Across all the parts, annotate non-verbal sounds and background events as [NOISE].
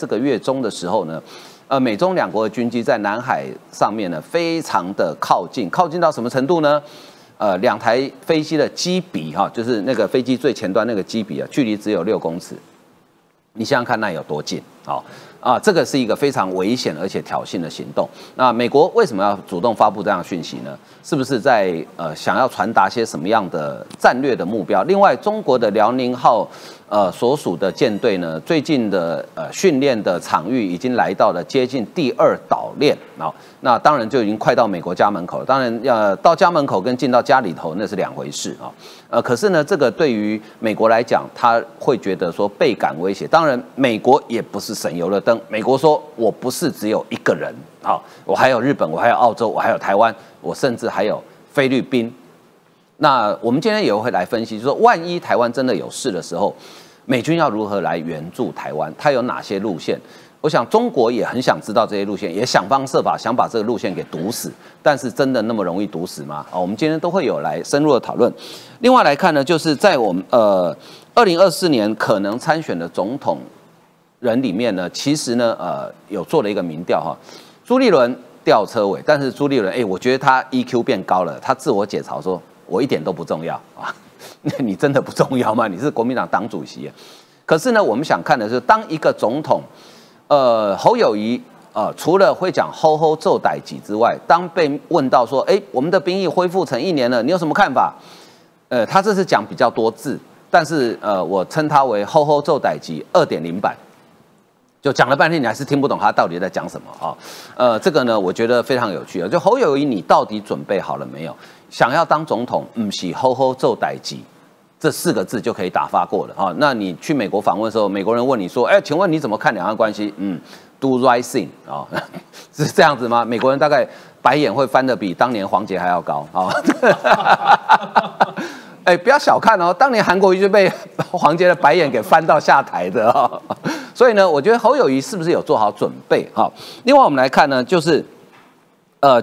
这个月中的时候呢，呃，美中两国的军机在南海上面呢，非常的靠近，靠近到什么程度呢？呃，两台飞机的机鼻哈，就是那个飞机最前端那个机鼻啊，距离只有六公尺。你想想看，那有多近？啊啊，这个是一个非常危险而且挑衅的行动。那美国为什么要主动发布这样讯息呢？是不是在呃想要传达些什么样的战略的目标？另外，中国的辽宁号呃所属的舰队呢，最近的呃训练的场域已经来到了接近第二岛链啊。那当然就已经快到美国家门口了。当然，要到家门口跟进到家里头那是两回事啊。呃，可是呢，这个对于美国来讲，他会觉得说倍感威胁。当然，美国也不是省油的灯。美国说我不是只有一个人好，我还有日本，我还有澳洲，我还有台湾，我甚至还有菲律宾。那我们今天也会来分析，就说万一台湾真的有事的时候，美军要如何来援助台湾？它有哪些路线？我想中国也很想知道这些路线，也想方设法想把这个路线给堵死。但是真的那么容易堵死吗？啊，我们今天都会有来深入的讨论。另外来看呢，就是在我们呃二零二四年可能参选的总统人里面呢，其实呢呃有做了一个民调哈，朱立伦吊车尾，但是朱立伦哎，我觉得他 EQ 变高了，他自我解嘲说，我一点都不重要啊，[LAUGHS] 那你真的不重要吗？你是国民党党主席，可是呢，我们想看的是当一个总统。呃，侯友谊呃，除了会讲“吼吼奏歹己”之外，当被问到说：“哎，我们的兵役恢复成一年了，你有什么看法？”呃，他这是讲比较多字，但是呃，我称他为“吼吼奏歹己”二点零版，就讲了半天，你还是听不懂他到底在讲什么啊？呃，这个呢，我觉得非常有趣啊。就侯友谊，你到底准备好了没有？想要当总统，唔是“吼吼奏歹己”。这四个字就可以打发过了啊！那你去美国访问的时候，美国人问你说：“哎，请问你怎么看两岸关系？”嗯，Do right thing 啊，是这样子吗？美国人大概白眼会翻的比当年黄杰还要高啊！[LAUGHS] 哎，不要小看哦，当年韩国瑜就被黄杰的白眼给翻到下台的啊！所以呢，我觉得侯友谊是不是有做好准备？哈，另外我们来看呢，就是呃。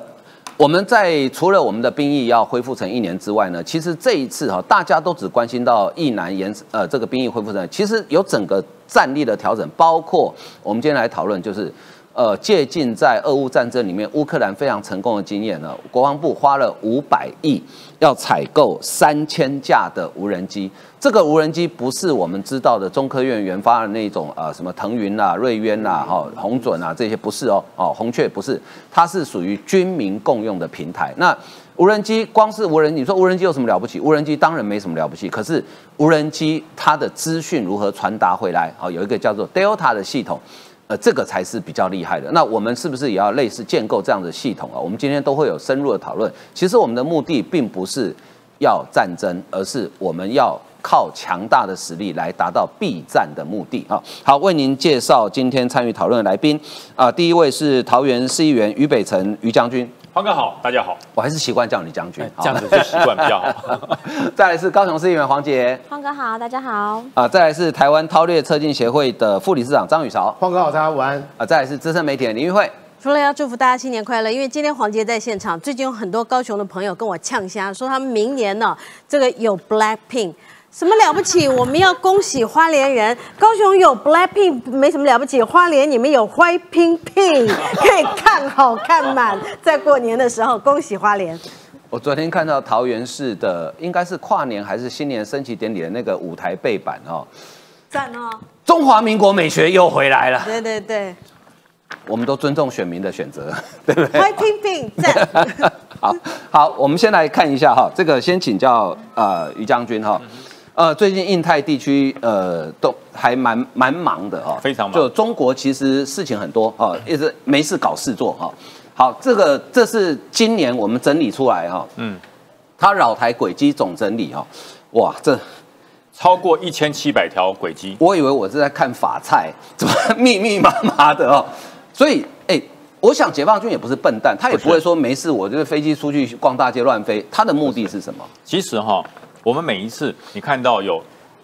我们在除了我们的兵役要恢复成一年之外呢，其实这一次哈，大家都只关心到一南延呃这个兵役恢复成，其实有整个战力的调整，包括我们今天来讨论就是。呃，借鉴在俄乌战争里面，乌克兰非常成功的经验呢。国防部花了五百亿，要采购三千架的无人机。这个无人机不是我们知道的中科院研发的那种呃什么腾云啊、瑞渊啊、哈红准啊这些不是哦，哦红雀不是，它是属于军民共用的平台。那无人机光是无人，你说无人机有什么了不起？无人机当然没什么了不起，可是无人机它的资讯如何传达回来？好，有一个叫做 Delta 的系统。呃，这个才是比较厉害的。那我们是不是也要类似建构这样的系统啊？我们今天都会有深入的讨论。其实我们的目的并不是要战争，而是我们要靠强大的实力来达到避战的目的啊。好，为您介绍今天参与讨论的来宾啊，第一位是桃园市议员于北辰于将军。方哥好，大家好，我还是习惯叫你将军，这样子就习惯比较好。[LAUGHS] 再来是高雄市议员黄杰，方哥好，大家好。啊，再来是台湾韬略策进协会的副理事长张宇韶，方哥好，大家午安。啊，再来是资深媒体的林玉慧。除了要祝福大家新年快乐，因为今天黄杰在现场，最近有很多高雄的朋友跟我呛虾，说他们明年呢，这个有 Black Pink。什么了不起？我们要恭喜花莲人，高雄有 Blackpink 没什么了不起，花莲你们有 White Pink Pink，[LAUGHS] 可以看好看满，在过年的时候恭喜花莲。我昨天看到桃园市的，应该是跨年还是新年升旗典礼的那个舞台背板哦，赞哦！中华民国美学又回来了。对对对，我们都尊重选民的选择，[LAUGHS] 对不对？White Pink Pink，赞。[LAUGHS] 好好，我们先来看一下哈，这个先请教呃于将军哈。呃，最近印太地区呃都还蛮蛮忙的哦，非常忙。就中国其实事情很多哈，一直没事搞事做哈。好，这个这是今年我们整理出来哈，嗯，它扰台轨迹总整理哈，哇，这超过一千七百条轨迹。我以为我是在看法菜，[LAUGHS] 怎么密密麻麻的哦？所以哎，我想解放军也不是笨蛋，他也不会说没事，我就是飞机出去逛大街乱飞，他的目的是什么？其实哈。我们每一次你看到有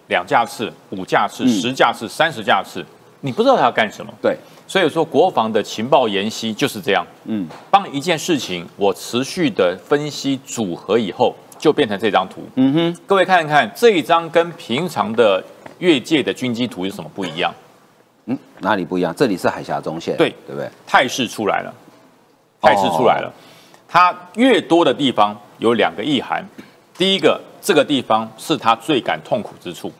两架次、五架次、十架次、三十架次，你不知道他要干什么。对，所以说国防的情报研析就是这样。嗯，帮一件事情我持续的分析组合以后，就变成这张图。嗯哼，各位看一看这一张跟平常的越界的军机图有什么不一样？嗯，哪里不一样？这里是海峡中线，对对不对？态势出来了，态势出来了。它越多的地方有两个意涵，第一个，这个地方是他最感痛苦之处，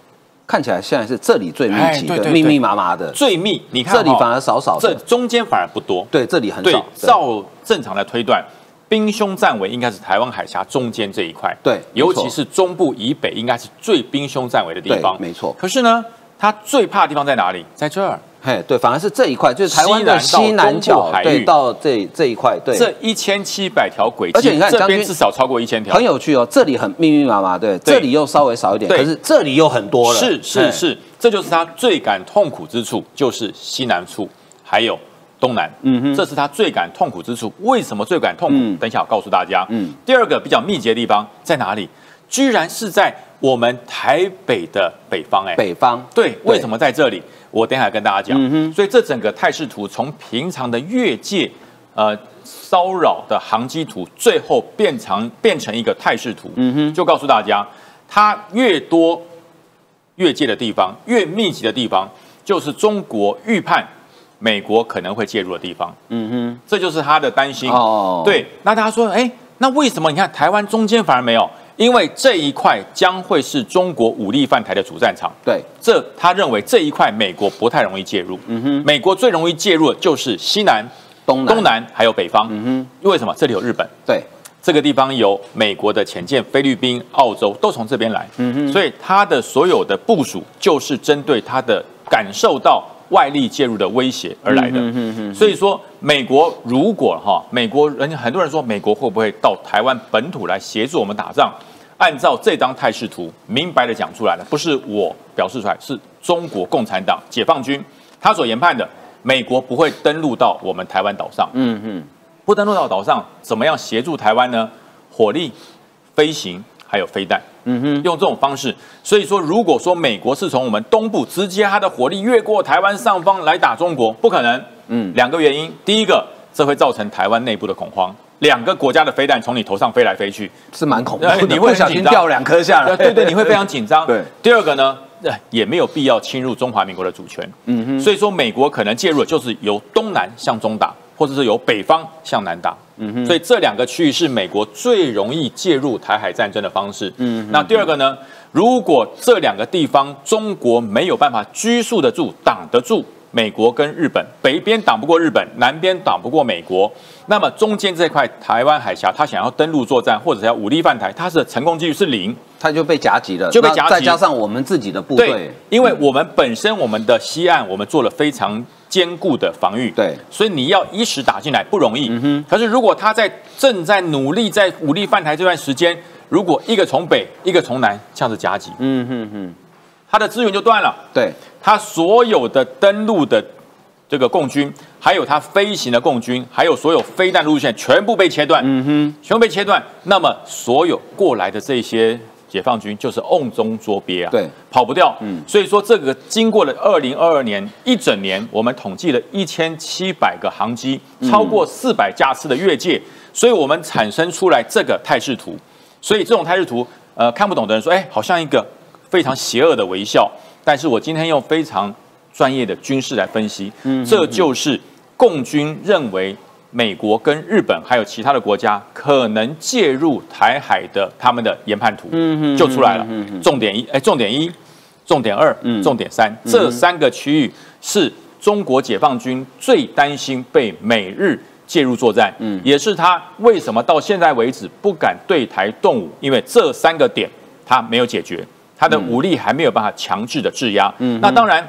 看起来现在是这里最密集的，密密麻麻的，最密。你看哦这里反而少少这，中间反而不多。对，这里很少。，照正常的推断，兵凶战危应该是台湾海峡中间这一块，对尤其是中部以北，应该是最兵凶战危的地对方。没错可是呢，他最怕的地方在哪里？在这儿。嘿，对，反而是这一块，就是台湾的西南角对，到这这一块，对，这一千七百条轨迹，而且你看这边至少超过一千条，很有趣哦。这里很密密麻麻，对，对这里又稍微少一点，可是这里又很多了，是是，是，这就是他最感痛苦之处，就是西南处还有东南，嗯哼这是他最感痛苦之处。为什么最感痛苦？嗯等一下我告诉大家。嗯第二个比较密集的地方在哪里？居然是在我们台北的北方、哎，北方，对，为什么在这里？我等一下跟大家讲。嗯哼所以这整个态势图从平常的越界呃骚扰的航机图，最后变成变成一个态势图。嗯哼就告诉大家，它越多越界的地方，越密集的地方，就是中国预判美国可能会介入的地方。嗯哼这就是他的担心。哼，哦，，对，那大家说，哎，那为什么你看台湾中间反而没有？因为这一块将会是中国武力犯台的主战场。对，这他认为这一块美国不太容易介入。嗯哼，美国最容易介入的就是西南、东南，东，南还有北方。嗯哼为什么？这里有日本，哼，对，这个地方有美国的潜舰，菲律宾、澳洲都从这边来。嗯哼，所以他的所有的部署就是针对他的感受到外力介入的威胁而来的。嗯哼哼所以说，美国如果哈，美国人很多人说美国会不会到台湾本土来协助我们打仗？按照这张态势图，明白的讲出来了，不是我表示出来，是中国共产党解放军他所研判的，美国不会登陆到我们台湾岛上。嗯哼，不登陆到岛上，怎么样协助台湾呢？火力、飞行还有飞弹。嗯哼，用这种方式。所以说，如果说美国是从我们东部直接它的火力越过台湾上方来打中国，不可能。嗯，两个原因，第一个，这会造成台湾内部的恐慌，两个国家的飞弹从你头上飞来飞去，是蛮恐怖的，哎你会不小心掉两颗下来，对对，你会非常紧张。对，第二个呢，呃也没有必要侵入中华民国的主权。嗯哼，所以说，美国可能介入的就是由东南向中打，或者是由北方向南打。嗯哼，所以这两个区域是美国最容易介入台海战争的方式。嗯哼那第二个呢？如果这两个地方中国没有办法拘束得住、挡得住美国跟日本，北边挡不过日本，南边挡不过美国，那么中间这块台湾海峡，他想要登陆作战或者是要武力犯台，他的成功几率是零。他就被夹击了，就被夹击。再加上我们自己的部队，因为我们本身我们的西岸，我们做了非常坚固的防御，对。所以你要一时打进来不容易。嗯哼。可是如果他在正在努力在武力犯台这段时间，如果一个从北，一个从南这样子夹击，嗯哼哼，他的资源就断了，对，他所有的登陆的这个共军，还有他飞行的共军，还有所有飞弹路线全部被切断，嗯哼，全部被切断，那么所有过来的这些解放军就是瓮中捉鳖啊，对，跑不掉。嗯。所以说这个经过了二零二二年一整年，我们统计了一千七百个航机，超过四百架次的越界，所以我们产生出来这个态势图。所以这种态势图，呃，看不懂的人说，哎，好像一个非常邪恶的微笑。但是我今天用非常专业的军事来分析，嗯这就是共军认为美国跟日本还有其他的国家可能介入台海的他们的研判图，就出来了。重点一，哎，重点一，重点二，嗯重点三，这三个区域是中国解放军最担心被美日介入作战，嗯也是他为什么到现在为止不敢对台动武，因为这三个点他没有解决，他的武力还没有办法强制的制压。嗯那当然，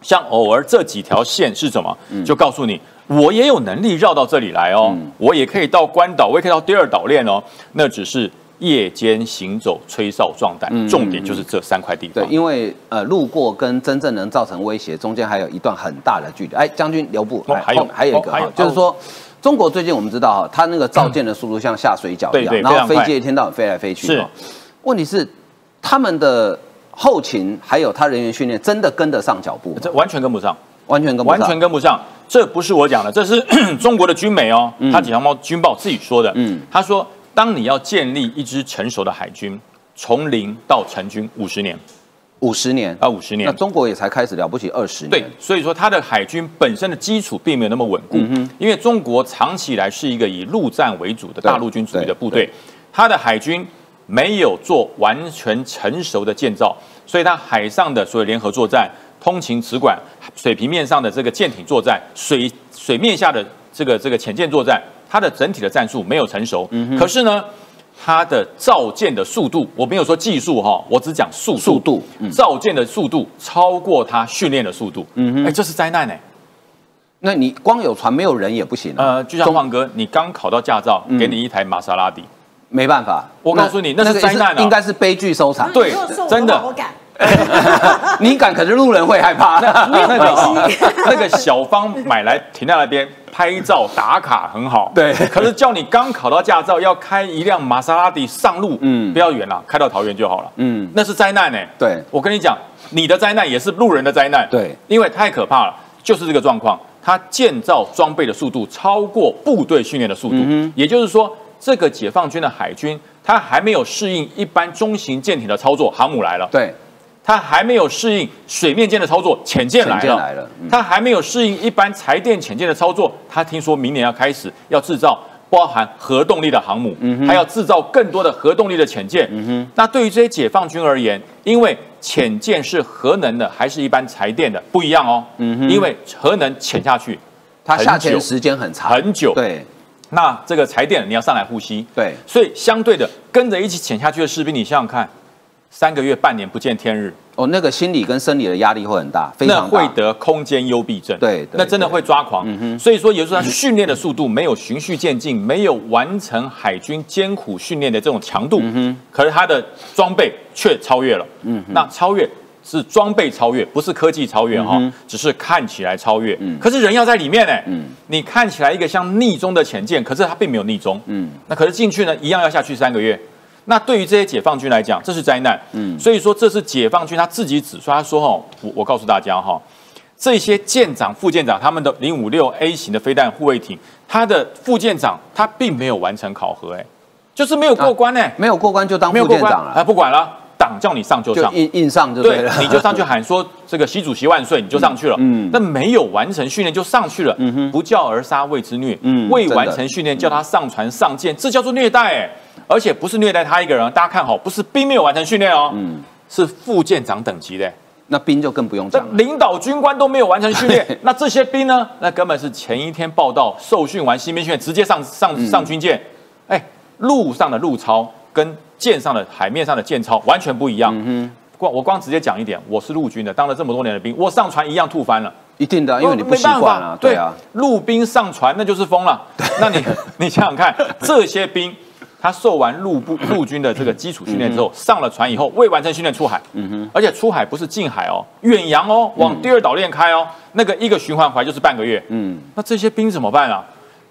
像偶尔这几条线是什么，就告诉你。我也有能力绕到这里来哦，嗯我也可以到关岛，我也可以到第二岛链哦。那只是夜间行走、吹哨壮胆，嗯重点就是这三块地对，。因为呃，路过跟真正能造成威胁中间还有一段很大的距离。哎，将军留步，还有后还有一个就是说。中国最近我们知道哈，它那个造舰的速度像下水饺一样，然后飞机一天到晚飞来飞去。是哈问题是他们的后勤还有他人员训练真的跟得上脚步？这完全跟不上，完全跟不上，完全跟不上。这不是我讲的，这是中国的军媒哦，他解放报军报自己说的。嗯。他说，当你要建立一支成熟的海军，从零到成军五十年，五十年。啊，五十年。那。中国也才开始了不起二十年，对，所以说他的海军本身的基础并没有那么稳固，因为中国长期以来是一个以陆战为主的大陆军主义的部队对，它的海军没有做完全成熟的建造，所以它海上的所有联合作战、通勤直管、水平面上的这个舰艇作战、水水面下的这个这个潜舰作战，它的整体的战术没有成熟。可是呢，它的造舰的速度，我没有说技术哈，我只讲速速度嗯。造舰的速度超过它训练的速度。嗯哼，哎，这是灾难哎。那你光有船没有人也不行啊，呃，就像晃哥，你刚考到驾照，给你一台玛莎拉蒂，没办法。我告诉你那是个灾难啊。应该是悲剧收场。对真的。我敢。[LAUGHS] 你敢，可是路人会害怕。那个哦 [LAUGHS] 那个小芳买来停在那边拍照打卡很好，对。可是叫你刚考到驾照要开一辆玛莎拉蒂上路，嗯。嗯，不要远了，开到桃园就好了，嗯。嗯，那是灾难呢。对。我跟你讲，你的灾难也是路人的灾难，对，因为太可怕了，就是这个状况，它建造装备的速度超过部队训练的速度，也就是说，这个解放军的海军，它还没有适应一般中型舰艇的操作，航母来了。对，它还没有适应水面舰的操作，潜舰来了，来了嗯。它还没有适应一般柴电潜舰的操作。它听说明年要开始要制造包含核动力的航母，嗯还要制造更多的核动力的潜舰。那对于这些解放军而言，因为潜舰是核能的还是一般柴电的不一样哦，因为核能潜下去它下潜时间很长，很久，对那这个柴电你要上来呼吸，对，所以相对的跟着一起潜下去的士兵，你想想看，三个月半年不见天日。哦，那个心理跟生理的压力会很大，非那常大。会得空间幽闭症，对对那真的会抓狂。嗯所以说，也就是他训练的速度没有循序渐进，没有完成海军艰苦训练的这种强度，嗯可是他的装备却超越了。嗯那超越是装备超越，不是科技超越哈、只是看起来超越。嗯可是人要在里面呢，嗯你看起来一个像逆中的潜舰，可是它并没有逆中。嗯那可是进去呢，一样要下去三个月。那对于这些解放军来讲，这是灾难。嗯所以说这是解放军他自己指出，他说哈，我我告诉大家哈，这些舰长、副舰长他们的零五六 A 型的飞弹护卫艇，他的副舰长他并没有完成考核，哎，就是没有过关哎、没有过关就当副舰长了，哎，不管了，党叫你上就上。就硬硬上就对对了，，你就上去喊说 [LAUGHS] 这个习主席万岁，你就上去了。嗯嗯，但没有完成训练就上去了，嗯不教而杀谓之虐。嗯未完成训练叫他上船上舰，这叫做虐待哎，而且不是虐待他一个人，大家看好，不是兵没有完成训练哦，嗯是副舰长等级的。那兵就更不用这讲了。领导军官都没有完成训练，那这些兵呢？那根本是前一天报道受训完新兵训练，直接上上嗯上军舰。哎，路上的路超跟舰上的海面上的舰操完全不一样。嗯光我光直接讲一点，我是陆军的，当了这么多年的兵，我上船一样吐翻了。一定的，因为你不习没办法惯啊，对啊，，陆兵上船那就是疯了。那你 [LAUGHS] 你想想看，这些兵他受完陆部陆军的这个基础训练之后，上了船以后未完成训练出海，嗯哼，而且出海不是近海哦，远洋哦，往第二岛链开哦，那个一个循环回来就是半个月，嗯，那这些兵怎么办啊？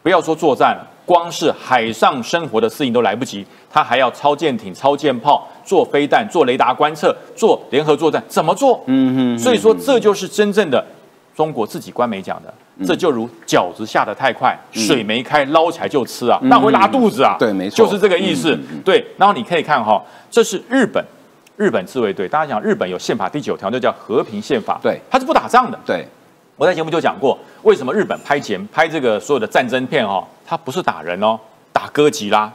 不要说作战了，光是海上生活的适应都来不及，他还要超舰艇、超舰炮、做飞弹、做雷达观测、做联合作战，怎么做？嗯哼，所以说，这就是真正的中国自己官媒讲的，嗯这就如饺子下的太快，水没开，捞起来就吃啊，那会拉肚子啊。嗯对没错就是这个意思。对，然后你可以看哈，这是日本，日本自卫队，大家讲日本有宪法第九条，就叫和平宪法，对它是不打仗的。对，我在节目就讲过，为什么日本拍前拍这个所有的战争片哦，它不是打人哦，打哥吉拉，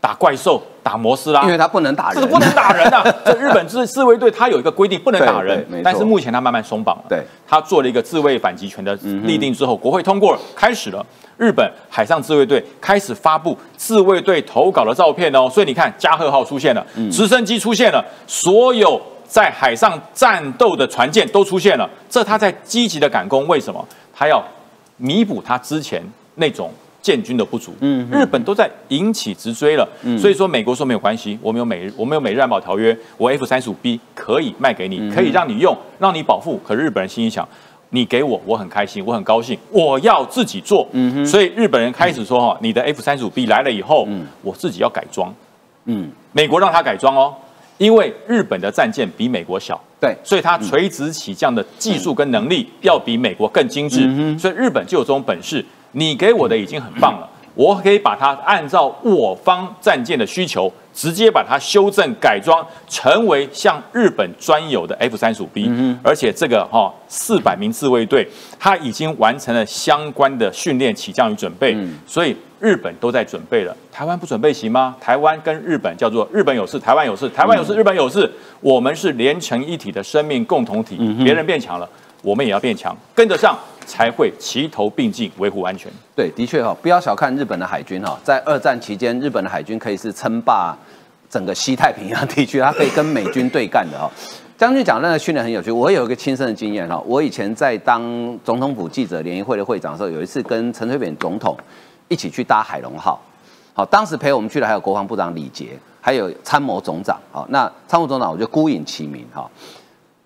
打怪兽，打摩斯拉，因为他不能打人，这是不能打人啊！[LAUGHS] 这日本自自卫队它有一个规定，不能打人但是目前它慢慢松绑了。对，它做了一个自卫反击权的立定之后，国会通过了，开始了。日本海上自卫队开始发布自卫队投稿的照片哦，所以你看加贺号出现了，直升机出现了，所有在海上战斗的船舰都出现了，这他在积极的赶工，为什么？他要弥补他之前那种建军的不足。嗯日本都在引起直追了，所以说美国说没有关系，我们有美日，我们有美日安保条约，我 F 三十五 B 可以卖给你，可以让你用，让你保护。可是日本人心里想。你给我，我很开心，我很高兴，我要自己做。所以日本人开始说哈，你的 F 三十五 B 来了以后，我自己要改装。嗯，美国让他改装哦，因为日本的战舰比美国小，对，所以它垂直起降的技术跟能力要比美国更精致，所以日本就有这种本事。你给我的已经很棒了，我可以把它按照我方战舰的需求，直接把它修正改装，成为像日本专有的 F 三十五 B，而且这个哈四百名自卫队，他已经完成了相关的训练、起降与准备，所以日本都在准备了，台湾不准备行吗？台湾跟日本叫做日本有事，台湾有事，台湾有事，日本有事，我们是连成一体的生命共同体，别人变强了，我们也要变强，跟得上。才会齐头并进维护安全。对，的确哈，不要小看日本的海军哈，在二战期间，日本的海军可以是称霸整个西太平洋地区，它可以跟美军对干的哈。[LAUGHS] 将军讲那个训练很有趣，我有一个亲身的经验哈。我以前在当总统府记者联谊会的会长的时候，有一次跟陈水扁总统一起去搭海龙号，好，当时陪我们去的还有国防部长李杰，还有参谋总长，好，那参谋总长我就孤影其名哈。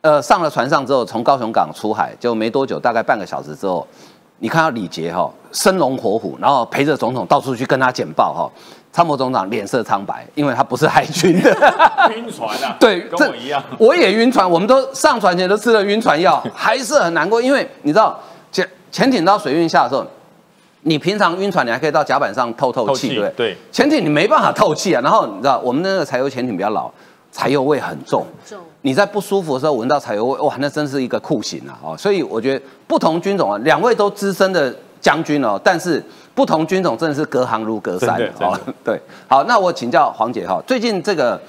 呃，上了船上之后，从高雄港出海，就没多久，大概半个小时之后，你看到李杰哈生龙活虎，然后陪着总统到处去跟他简报哈。参谋总长脸色苍白，因为他不是海军的，[LAUGHS] 晕船啊，对，跟我一样，我也晕船，我们都上船前都吃了晕船药，[LAUGHS] 还是很难过，因为你知道潜潜艇到水运下的时候，你平常晕船你还可以到甲板上透透气，对不对？对，潜艇你没办法透气啊，然后你知道我们那个柴油潜艇比较老。柴油味很重，重。你在不舒服的时候闻到柴油味，哇，那真是一个酷刑啊！哦，所以我觉得不同军种啊，两位都资深的将军哦，但是不同军种真的是隔行如隔山哦。[LAUGHS] 对，好，那我请教黄姐哈，最近这个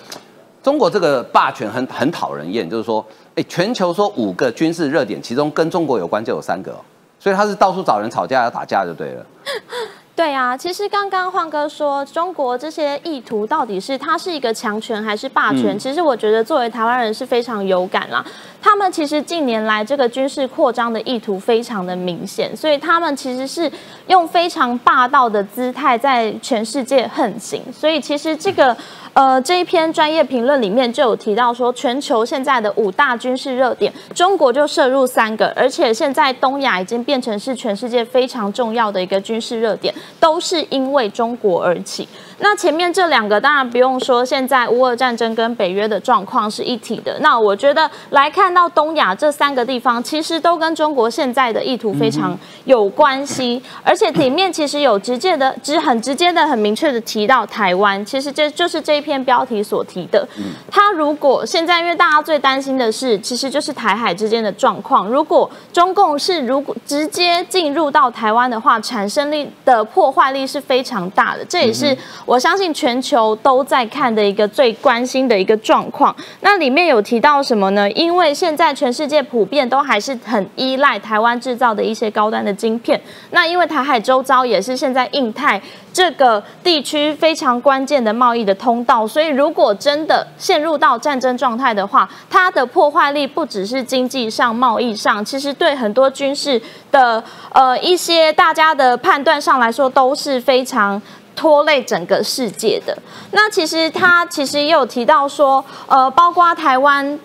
中国这个霸权很很讨人厌，就是说，哎，全球说五个军事热点，其中跟中国有关就有三个，所以他是到处找人吵架要打架就对了。[LAUGHS] 对啊，其实刚刚焕哥说中国这些意图到底是它是一个强权还是霸权？其实我觉得作为台湾人是非常有感啦。他们其实近年来这个军事扩张的意图非常的明显，所以他们其实是用非常霸道的姿态在全世界横行。所以其实这个呃这一篇专业评论里面就有提到说，全球现在的五大军事热点，中国就涉入三个，而且现在东亚已经变成是全世界非常重要的一个军事热点，都是因为中国而起。那前面这两个当然不用说，现在乌俄战争跟北约的状况是一体的。那我觉得来看到东亚这三个地方，其实都跟中国现在的意图非常有关系，而且里面其实有直接的、直很直接的、很明确的提到台湾。其实这就是这一篇标题所提的。他如果现在因为大家最担心的是，其实就是台海之间的状况。如果中共是如果直接进入到台湾的话，产生力的破坏力是非常大的。这也是。我相信全球都在看的一个最关心的一个状况，那里面有提到什么呢？因为现在全世界普遍都还是很依赖台湾制造的一些高端的晶片，那因为台海周遭也是现在印太这个地区非常关键的贸易的通道，所以如果真的陷入到战争状态的话，它的破坏力不只是经济上、贸易上，其实对很多军事的呃一些大家的判断上来说都是非常。拖累整个世界的那其实他其实也有提到说，呃，包括台湾。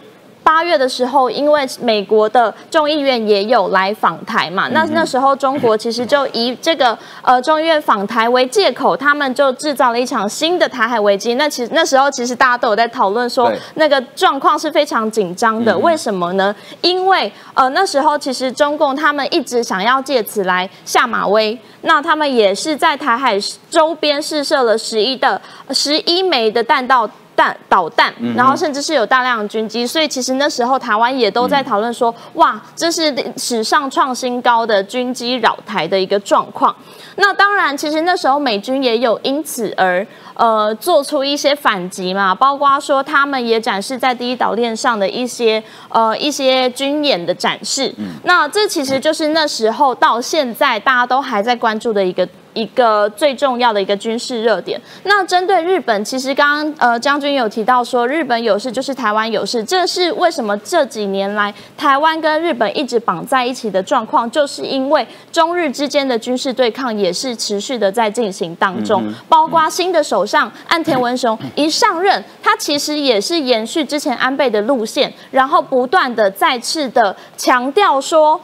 八月的时候，因为美国的众议院也有来访台嘛，那那时候中国其实就以这个呃众议院访台为借口，他们就制造了一场新的台海危机。那其实那时候其实大家都有在讨论说，那个状况是非常紧张的。为什么呢？因为呃那时候其实中共他们一直想要借此来下马威，那他们也是在台海周边试射了十一的十一枚的弹道。弹导弹，然后甚至是有大量的军机，所以其实那时候台湾也都在讨论说，哇，这是史上创新高的军机扰台的一个状况。那当然，其实那时候美军也有因此而呃做出一些反击嘛，包括说他们也展示在第一岛链上的一些呃一些军演的展示。那这其实就是那时候到现在大家都还在关注的一个。一个最重要的一个军事热点。那针对日本，其实刚刚呃将军有提到说，日本有事就是台湾有事，这是为什么这几年来台湾跟日本一直绑在一起的状况，就是因为中日之间的军事对抗也是持续的在进行当中。包括新的首相岸田文雄一上任，他其实也是延续之前安倍的路线，然后不断的再次的强调说。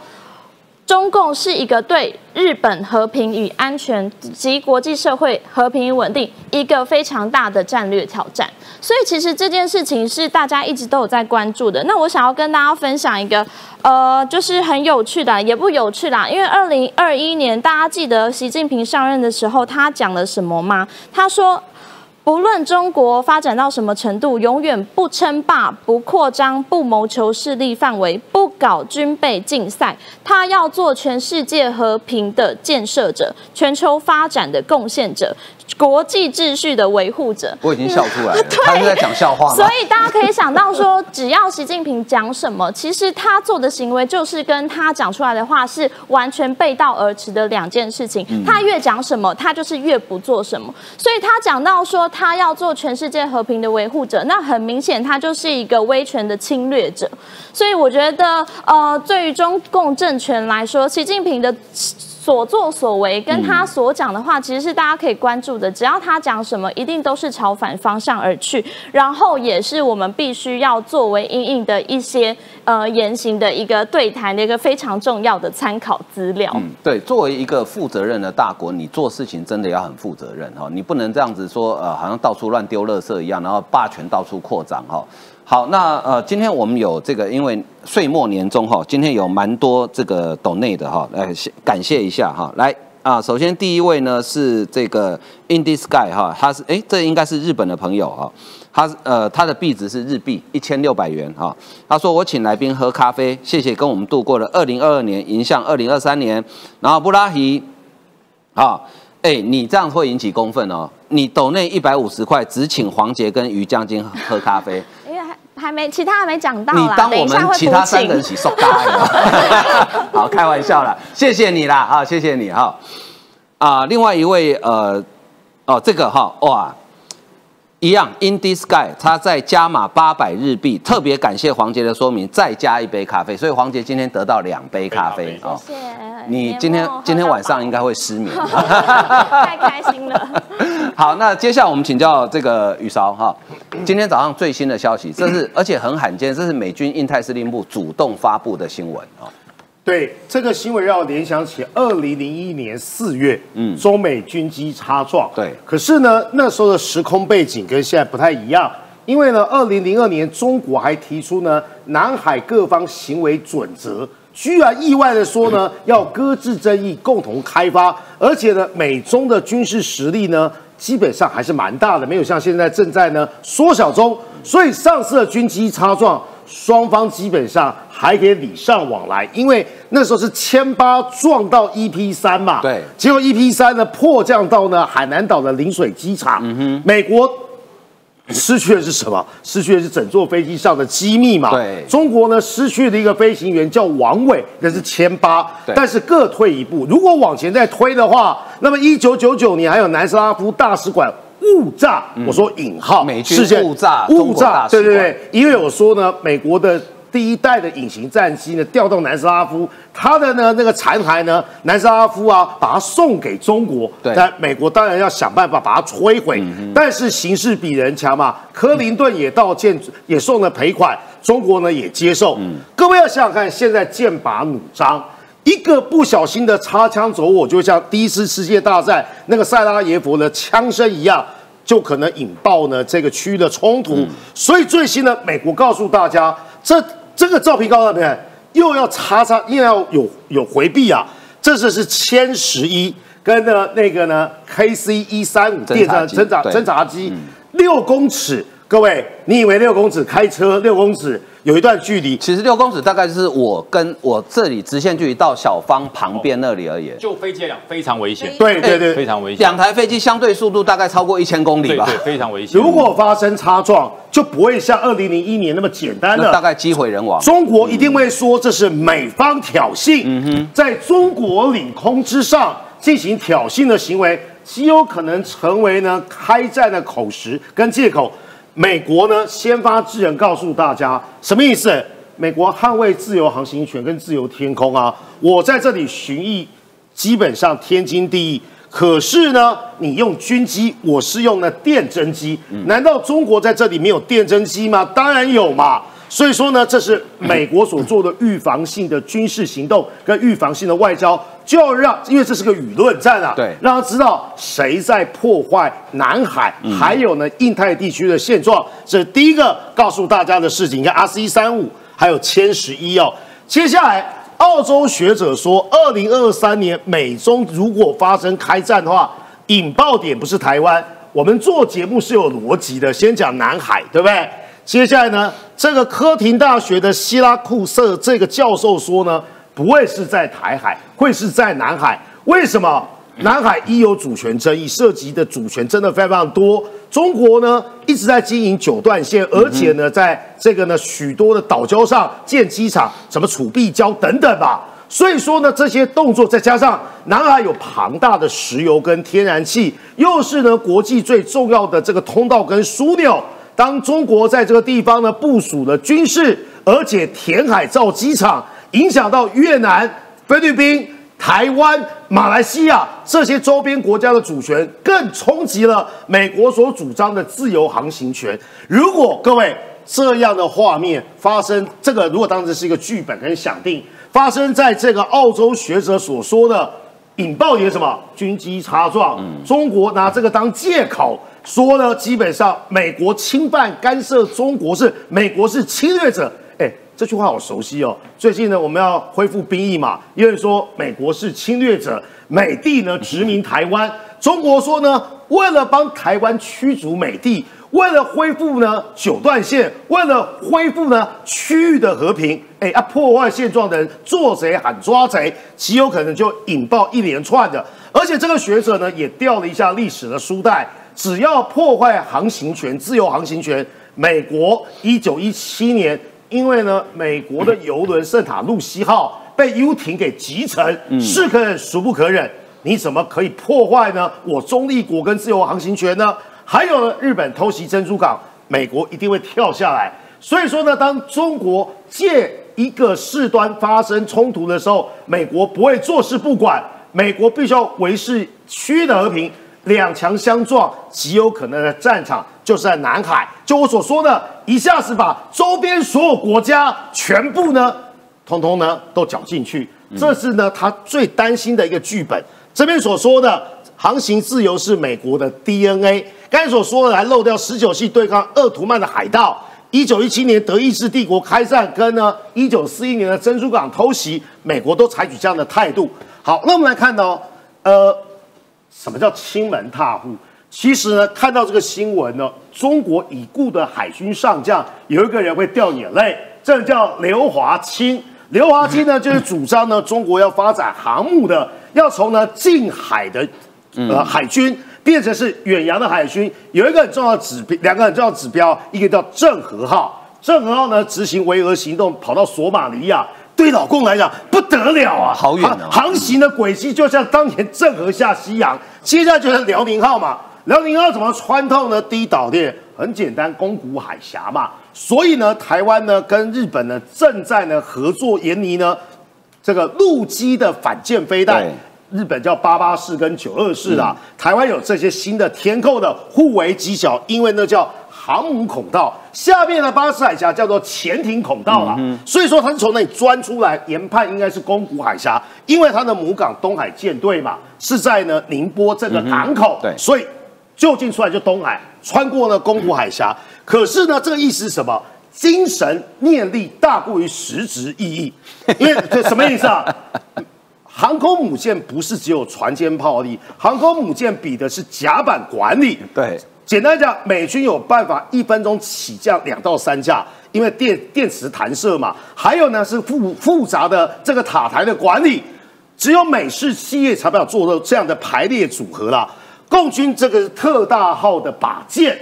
中共是一个对日本和平与安全及国际社会和平与稳定一个非常大的战略挑战。所以其实这件事情是大家一直都有在关注的。那我想要跟大家分享一个，呃，就是很有趣的，也不有趣啦。因为二零二一年，大家记得习近平上任的时候，他讲了什么吗？他说。无论中国发展到什么程度，永远不称霸、不扩张、不谋求势力范围、不搞军备竞赛。他要做全世界和平的建设者、全球发展的贡献者。国际秩序的维护者，我已经笑出来了。[LAUGHS] 他是在讲笑话所以大家可以想到说，只要习近平讲什么，其实他做的行为就是跟他讲出来的话是完全背道而驰的两件事情。他越讲什么，他就是越不做什么。所以他讲到说他要做全世界和平的维护者，那很明显他就是一个威权的侵略者。所以我觉得，呃，对于中共政权来说，习近平的。所作所为跟他所讲的话，其实是大家可以关注的。只要他讲什么，一定都是朝反方向而去，然后也是我们必须要作为应应的一些呃言行的一个对谈的一个非常重要的参考资料。嗯，对，作为一个负责任的大国，你做事情真的要很负责任哈，你不能这样子说呃，好像到处乱丢垃圾一样，然后霸权到处扩张哈。好，那呃，今天我们有这个，因为岁末年终哈，今天有蛮多这个懂内的哈，来感谢一下哈。来啊，首先第一位呢是这个 In the Sky 哈，他是哎，这应该是日本的朋友哈，他呃他的币值是日币一千六百元哈。他说我请来宾喝咖啡，谢谢跟我们度过了二零二二年，迎向二零二三年。然后布拉希，啊，哎，你这样会引起公愤哦。你抖内一百五十块，只请黄杰跟于将军喝咖啡。还没，其他还没讲到你当我们其他三个人起受大了。[LAUGHS] 好，开玩笑了，谢谢你啦，啊，谢谢你哈。啊，另外一位，呃，哦，这个哈，哇。一样，In t h i Sky，他在加码八百日币，特别感谢黄杰的说明，再加一杯咖啡，所以黄杰今天得到两杯咖啡哦。谢谢。你今天今天晚上应该会失眠。[LAUGHS] 太开心了。[LAUGHS] 好，那接下来我们请教这个雨韶哈，今天早上最新的消息，这是而且很罕见，这是美军印太司令部主动发布的新闻啊。对这个新闻让我联想起二零零一年四月，嗯，中美军机擦撞。对，可是呢，那时候的时空背景跟现在不太一样，因为呢，二零零二年中国还提出呢南海各方行为准则，居然意外的说呢要搁置争议，共同开发，而且呢，美中的军事实力呢基本上还是蛮大的，没有像现在正在呢缩小中，所以上次的军机擦撞。双方基本上还可以礼尚往来，因为那时候是千八撞到 EP 三嘛，对，结果 EP 三呢迫降到呢海南岛的陵水机场，嗯哼，美国失去的是什么？失去的是整座飞机上的机密嘛，对，中国呢失去了一个飞行员叫王伟，那是千八，但是各退一步，如果往前再推的话，那么一九九九年还有南斯拉夫大使馆。误炸，我说引号，美军误炸，误炸，对对对，因为我说呢，美国的第一代的隐形战机呢调到南斯拉夫，它的呢那个残骸呢，南斯拉夫啊把它送给中国，对，但美国当然要想办法把它摧毁，但是形势比人强嘛，克林顿也道歉，也送了赔款，中国呢也接受，嗯。各位要想想看，现在剑拔弩张。一个不小心的擦枪走火，就像第一次世界大战那个塞拉耶夫的枪声一样，就可能引爆呢这个区域的冲突。所以最新呢美国告诉大家，这这个照片告诉大家，又要擦擦，又要有有回避啊。这次是歼十一跟呢那个呢 KC 一三五电侦侦察侦察机六公尺，各位，你以为六公尺开车六公尺？有一段距离，其实六公尺大概就是我跟我这里直线距离到小方旁边那里而已。就飞机来讲，非常危险。对对对，非常危险。两台飞机相对速度大概超过一千公里吧？对，非常危险。如果发生擦撞，就不会像二零零一年那么简单了。大概机毁人亡。中国一定会说这是美方挑衅。嗯哼，在中国领空之上进行挑衅的行为，极有可能成为呢开战的口实跟借口。美国呢，先发制人，告诉大家什么意思？美国捍卫自由航行权跟自由天空啊！我在这里巡弋，基本上天经地义。可是呢，你用军机，我是用了电侦机，难道中国在这里没有电侦机吗？当然有嘛！所以说呢，这是美国所做的预防性的军事行动跟预防性的外交，就要让，因为这是个舆论战啊，对让他知道谁在破坏南海，还有呢印太地区的现状，这是第一个告诉大家的事情。你看 R C 三五还有歼十一哦，接下来。澳洲学者说，二零二三年美中如果发生开战的话，引爆点不是台湾。我们做节目是有逻辑的，先讲南海，对不对？接下来呢，这个科廷大学的希拉库瑟这个教授说呢，不会是在台海，会是在南海。为什么？南海一有主权争议，涉及的主权真的非常多。中国呢一直在经营九段线，而且呢，在这个呢许多的岛礁上建机场，什么储币礁等等吧。所以说呢，这些动作再加上南海有庞大的石油跟天然气，又是呢国际最重要的这个通道跟枢纽。当中国在这个地方呢部署了军事，而且填海造机场，影响到越南、菲律宾。台湾、马来西亚这些周边国家的主权，更冲击了美国所主张的自由航行权。如果各位这样的画面发生，这个如果当时是一个剧本跟想定，发生在这个澳洲学者所说的引爆点什么军机擦撞，中国拿这个当借口说呢，基本上美国侵犯干涉中国是美国是侵略者。这句话好熟悉哦。最近呢，我们要恢复兵役嘛，因为说美国是侵略者，美帝呢殖民台湾。中国说呢，为了帮台湾驱逐美帝，为了恢复呢九段线，为了恢复呢区域的和平，哎啊，破坏现状的人做贼喊抓贼，极有可能就引爆一连串的。而且这个学者呢也调了一下历史的书袋，只要破坏航行权、自由航行权，美国一九一七年。因为呢，美国的游轮圣塔露西号被游艇给击沉，是可忍孰不可忍？你怎么可以破坏呢？我中立国跟自由航行权呢？还有呢，日本偷袭珍珠港，美国一定会跳下来。所以说呢，当中国借一个事端发生冲突的时候，美国不会坐视不管，美国必须要维持区域的和平。两强相撞，极有可能的战场就是在南海。就我所说的，一下子把周边所有国家全部呢，通通呢都搅进去，这是呢他最担心的一个剧本。这边所说的航行自由是美国的 DNA。刚才所说的还漏掉十九系对抗鄂图曼的海盗，一九一七年德意志帝国开战，跟呢一九四一年的珍珠港偷袭，美国都采取这样的态度。好，那我们来看到，呃。什么叫亲门踏户？其实呢，看到这个新闻呢，中国已故的海军上将有一个人会掉眼泪，这叫刘华清。刘华清呢，就是主张呢，[LAUGHS] 中国要发展航母的，要从呢近海的呃海军变成是远洋的海军。有一个很重要的指标，两个很重要的指标，一个叫郑和号，郑和号呢执行维和行动，跑到索马里亚。对老共来讲不得了啊，好远哦！航行的轨迹就像当年郑和下西洋，接下来就是辽宁号嘛。辽宁号怎么穿透呢？第一岛链很简单，宫古海峡嘛。所以呢，台湾呢跟日本呢正在呢合作研拟呢这个陆基的反舰飞弹，日本叫八八式跟九二式啊，台湾有这些新的天构的互为机小，因为那叫。航母孔道下面的巴士海峡叫做潜艇孔道了，所以说它是从那里钻出来，研判应该是宫古海峡，因为它的母港东海舰队嘛是在呢宁波这个港口，对，所以就近出来就东海，穿过了宫古海峡。可是呢，这个意思是什么？精神念力大过于实质意义，[LAUGHS] 因为这什么意思啊？航空母舰不是只有船坚炮利，航空母舰比的是甲板管理，对。简单讲，美军有办法一分钟起降两到三架，因为电电磁弹射嘛。还有呢是复复杂的这个塔台的管理，只有美式企业才办法做到这样的排列组合啦。共军这个特大号的靶舰，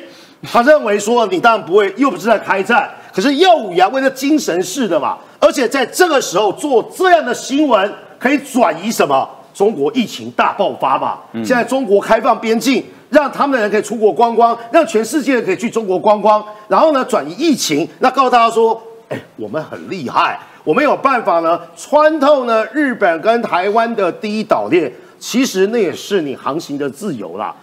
他认为说你当然不会，又不是在开战，可是耀武扬威的精神式的嘛。而且在这个时候做这样的新闻，可以转移什么？中国疫情大爆发嘛。现在中国开放边境。让他们的人可以出国观光，让全世界可以去中国观光，然后呢转移疫情，那告诉大家说，哎，我们很厉害，我们有办法呢穿透呢日本跟台湾的第一岛链，其实那也是你航行的自由啦，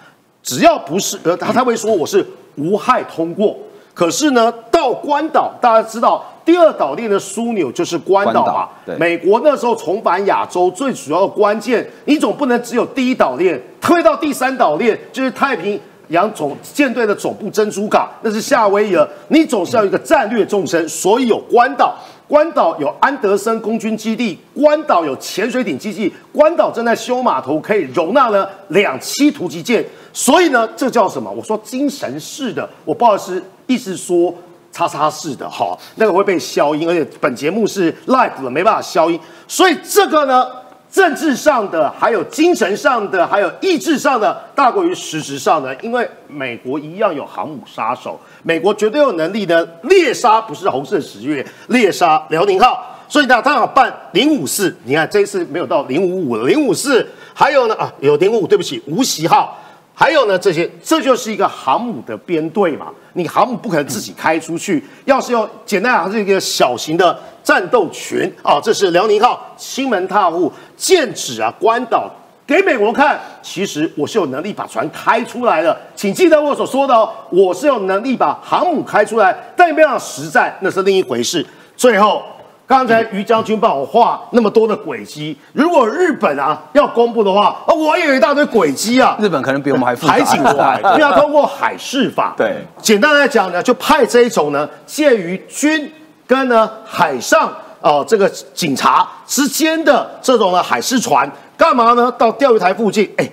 只要不是呃他他会说我是无害通过，可是呢到到关岛，大家知道第二岛链的枢纽就是关岛嘛？对美国那时候重返亚洲最主要的关键，你总不能只有第一岛链，推到第三岛链就是太平。洋总舰队的总部珍珠港，那是夏威夷了。你总是要一个战略纵深，所以有关岛。关岛有安德森空军基地，关岛有潜水艇基地，关岛正在修码头，可以容纳了两栖突击舰。所以呢，这叫什么？我说精神式的，我不好意思，意思说叉叉式的哈，那个会被消音，而且本节目是 live 的，没办法消音。所以这个呢，政治上的，还有精神上的，还有意志上的，大过于实质上的。因为美国一样有航母杀手，美国绝对有能力呢猎杀，不是红色十月猎杀辽宁号。所以呢，他要办零五四，你看这一次没有到零五五了，零五四还有呢啊，有零五，对不起，无锡号。还有呢，这些这就是一个航母的编队嘛。你航母不可能自己开出去，要是用简单讲，是一个小型的战斗群啊。这是辽宁号，亲门踏户，剑指啊关岛，给美国看，其实我是有能力把船开出来的。请记得我所说的哦，我是有能力把航母开出来，但有没有实战，那是另一回事。最后。刚才于将军帮我画那么多的轨迹，如果日本啊要公布的话，啊，我也有一大堆轨迹啊。日本可能比我们还复杂海警法，因 [LAUGHS] 为要通过海事法。对，简单来讲呢，就派这一种呢，介于军跟呢海上哦这个警察之间的这种呢海事船，干嘛呢？到钓鱼台附近，哎，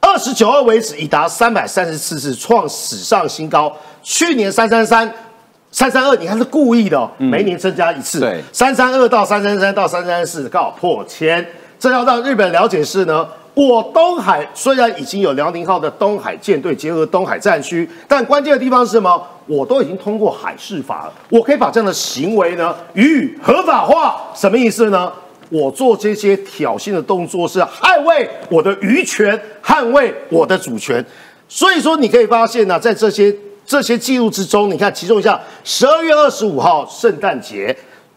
二十九号为止已达三百三十四次，创史上新高。去年三三三。三三二，你看是故意的，每年增加一次。对，三三二到三三三到三三四刚好破千，这要让日本了解是呢。我东海虽然已经有辽宁号的东海舰队结合东海战区，但关键的地方是什么？我都已经通过海事法了，我可以把这样的行为呢予以合法化。什么意思呢？我做这些挑衅的动作是捍卫我的渔权，捍卫我的主权。所以说，你可以发现呢，在这些。这些记录之中，你看其中一项，十二月二十五号圣诞节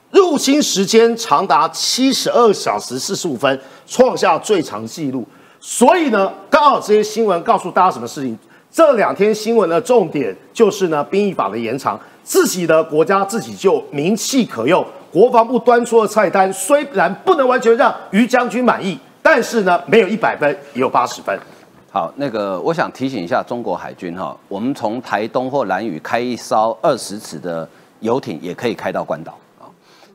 入侵时间长达七十二小时四十五分，创下最长纪录。所以呢，刚好这些新闻告诉大家什么事情？这两天新闻的重点就是呢，兵役法的延长，自己的国家自己就名气可用。国防部端出的菜单虽然不能完全让于将军满意，但是呢，没有一百分也有八十分。好，那个我想提醒一下中国海军哈，我们从台东或兰屿开一艘二十尺的游艇，也可以开到关岛啊。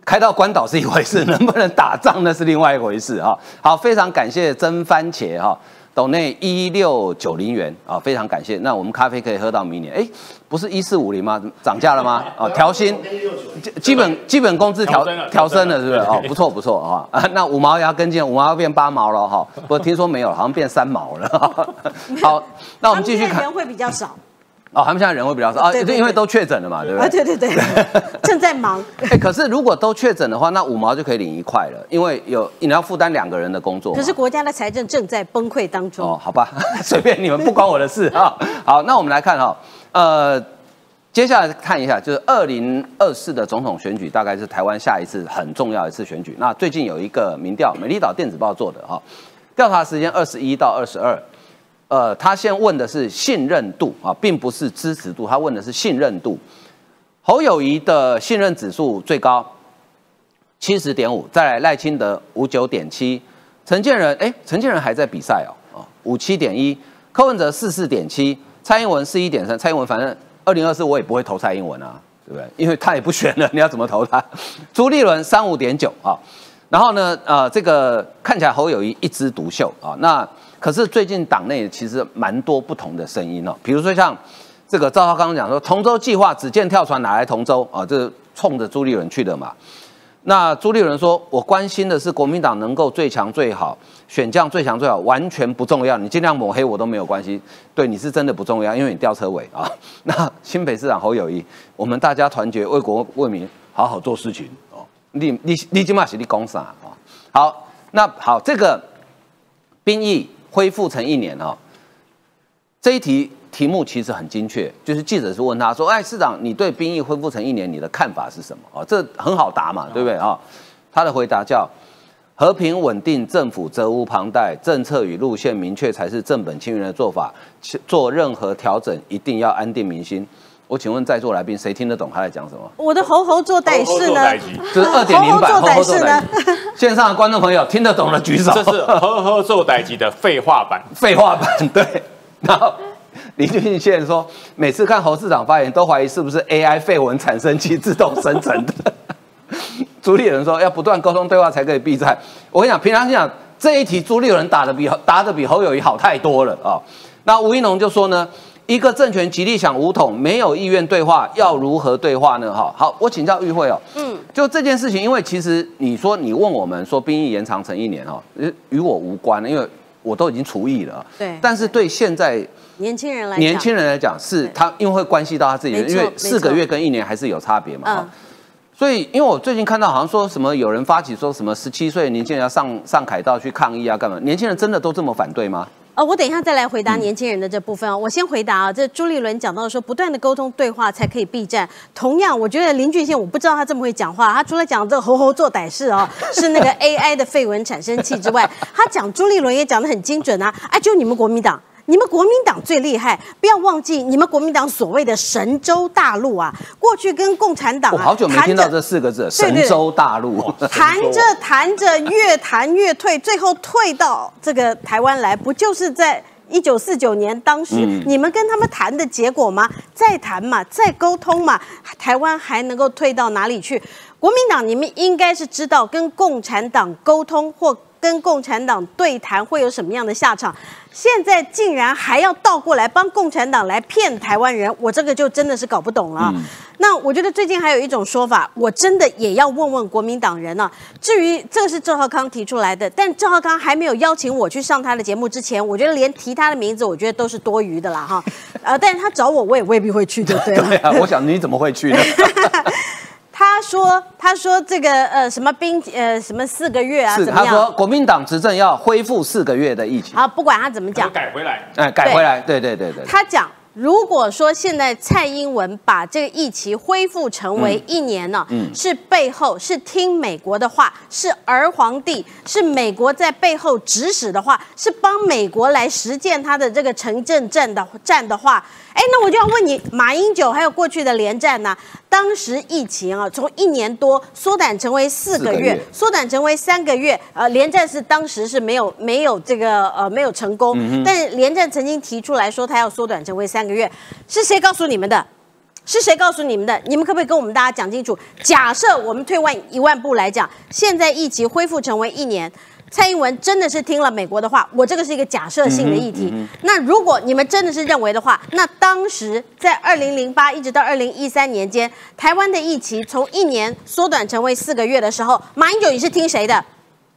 开到关岛是一回事，[LAUGHS] 能不能打仗那是另外一回事哈。好，非常感谢真番茄哈。岛内一六九零元啊，非常感谢。那我们咖啡可以喝到明年。哎，不是一四五零吗？涨价了吗？啊，[LAUGHS] 调薪，基本基本工资调调升了，是不是？哦，[LAUGHS] 不错不错啊。啊，那五毛要跟进，五毛要变八毛了哈。不过听说没有，好像变三毛了。[LAUGHS] 好，那我们继续看。人会比较少。哦，他们现在人会比较少啊，因为都确诊了嘛，对不对？啊对对对，[LAUGHS] 正在忙。哎，可是如果都确诊的话，那五毛就可以领一块了，因为有你要负担两个人的工作。可是国家的财政正在崩溃当中。哦，好吧，[LAUGHS] 随便你们，不关我的事啊。[LAUGHS] 好，那我们来看哈，呃，接下来看一下，就是二零二四的总统选举，大概是台湾下一次很重要一次选举。那最近有一个民调，美丽岛电子报做的哈，调查时间二十一到二十二。呃，他先问的是信任度啊，并不是支持度，他问的是信任度。侯友谊的信任指数最高，七十点五，再来赖清德五九点七，陈建仁哎，陈建仁还在比赛哦，哦五七点一，柯文哲四四点七，蔡英文四一点三，蔡英文反正二零二四我也不会投蔡英文啊，对不对？因为他也不选了，[LAUGHS] 你要怎么投他？朱立伦三五点九啊，然后呢，呃，这个看起来侯友谊一枝独秀啊，那。可是最近党内其实蛮多不同的声音哦，比如说像这个赵浩刚刚讲说，同舟计划只见跳船哪来同舟啊？这冲着朱立伦去的嘛。那朱立伦说，我关心的是国民党能够最强最好，选将最强最好，完全不重要。你尽量抹黑我都没有关系，对你是真的不重要，因为你吊车尾啊。[LAUGHS] 那新北市长侯友谊，我们大家团结为国为民，好好做事情哦。你你你今嘛是你讲啥啊？好，那好，这个兵役。恢复成一年哦，这一题题目其实很精确，就是记者是问他说：“哎，市长，你对兵役恢复成一年，你的看法是什么？”哦，这很好答嘛，对不对啊？他的回答叫：“和平稳定，政府责无旁贷，政策与路线明确才是正本清源的做法。做任何调整一定要安定民心。我请问在座来宾，谁听得懂他在讲什么？我的猴猴做歹事呢？就是二点零版猴猴做歹事呢？线上的观众朋友听得懂的举手。这是猴猴做歹机的废话版。废话版对。然后林俊宪说，每次看侯市长发言，都怀疑是不是 AI 废文产生器自动生成的。[LAUGHS] 朱立伦说，要不断沟通对话才可以避战。我跟你讲，平常心讲这一题，朱立伦打的比答的比侯友谊好太多了啊。那吴一农就说呢。一个政权极力想武统，没有意愿对话，要如何对话呢？哈，好，我请教玉慧哦。嗯，就这件事情，因为其实你说你问我们说兵役延长成一年哦，与我无关，因为我都已经除役了。对。但是对现在年轻人来年轻人来讲，是他因为会关系到他自己，因为四个月跟一年还是有差别嘛。嗯。所以，因为我最近看到好像说什么有人发起说什么十七岁年轻人要上上凯道去抗议啊，干嘛？年轻人真的都这么反对吗？呃，我等一下再来回答年轻人的这部分啊。我先回答啊，这朱立伦讲到说，不断的沟通对话才可以避战。同样，我觉得林俊宪，我不知道他这么会讲话。他除了讲这个猴猴做歹事啊，是那个 AI 的绯闻产生器之外，他讲朱立伦也讲的很精准啊。哎，就你们国民党。你们国民党最厉害，不要忘记你们国民党所谓的神州大陆啊，过去跟共产党啊，好久没听到这四个字，神州大陆，谈着谈着越谈越退，最后退到这个台湾来，不就是在一九四九年当时你们跟他们谈的结果吗？再谈嘛，再沟通嘛，台湾还能够退到哪里去？国民党你们应该是知道，跟共产党沟通或。跟共产党对谈会有什么样的下场？现在竟然还要倒过来帮共产党来骗台湾人，我这个就真的是搞不懂了。那我觉得最近还有一种说法，我真的也要问问国民党人呢。至于这个是郑浩康提出来的，但郑浩康还没有邀请我去上他的节目之前，我觉得连提他的名字，我觉得都是多余的啦哈。呃，但是他找我，我也未必会去的，对 [LAUGHS] 对啊，我想你怎么会去呢？[LAUGHS] 他说：“他说这个呃什么兵呃什么四个月啊？是他说国民党执政要恢复四个月的疫情。好，不管他怎么讲，改回来。哎，改回来。对对对对。他讲，如果说现在蔡英文把这个疫情恢复成为一年呢，嗯是背后是听美国的话，是儿皇帝，是美国在背后指使的话，是帮美国来实践他的这个城镇战的战的话。”哎，那我就要问你，马英九还有过去的连战呢？当时疫情啊，从一年多缩短成为四个月，缩短成为三个月。呃，连战是当时是没有没有这个呃没有成功，但是连战曾经提出来说他要缩短成为三个月，是谁告诉你们的？是谁告诉你们的？你们可不可以跟我们大家讲清楚？假设我们退万一万步来讲，现在疫情恢复成为一年。蔡英文真的是听了美国的话，我这个是一个假设性的议题。那如果你们真的是认为的话，那当时在二零零八一直到二零一三年间，台湾的疫情从一年缩短成为四个月的时候，马英九你是听谁的？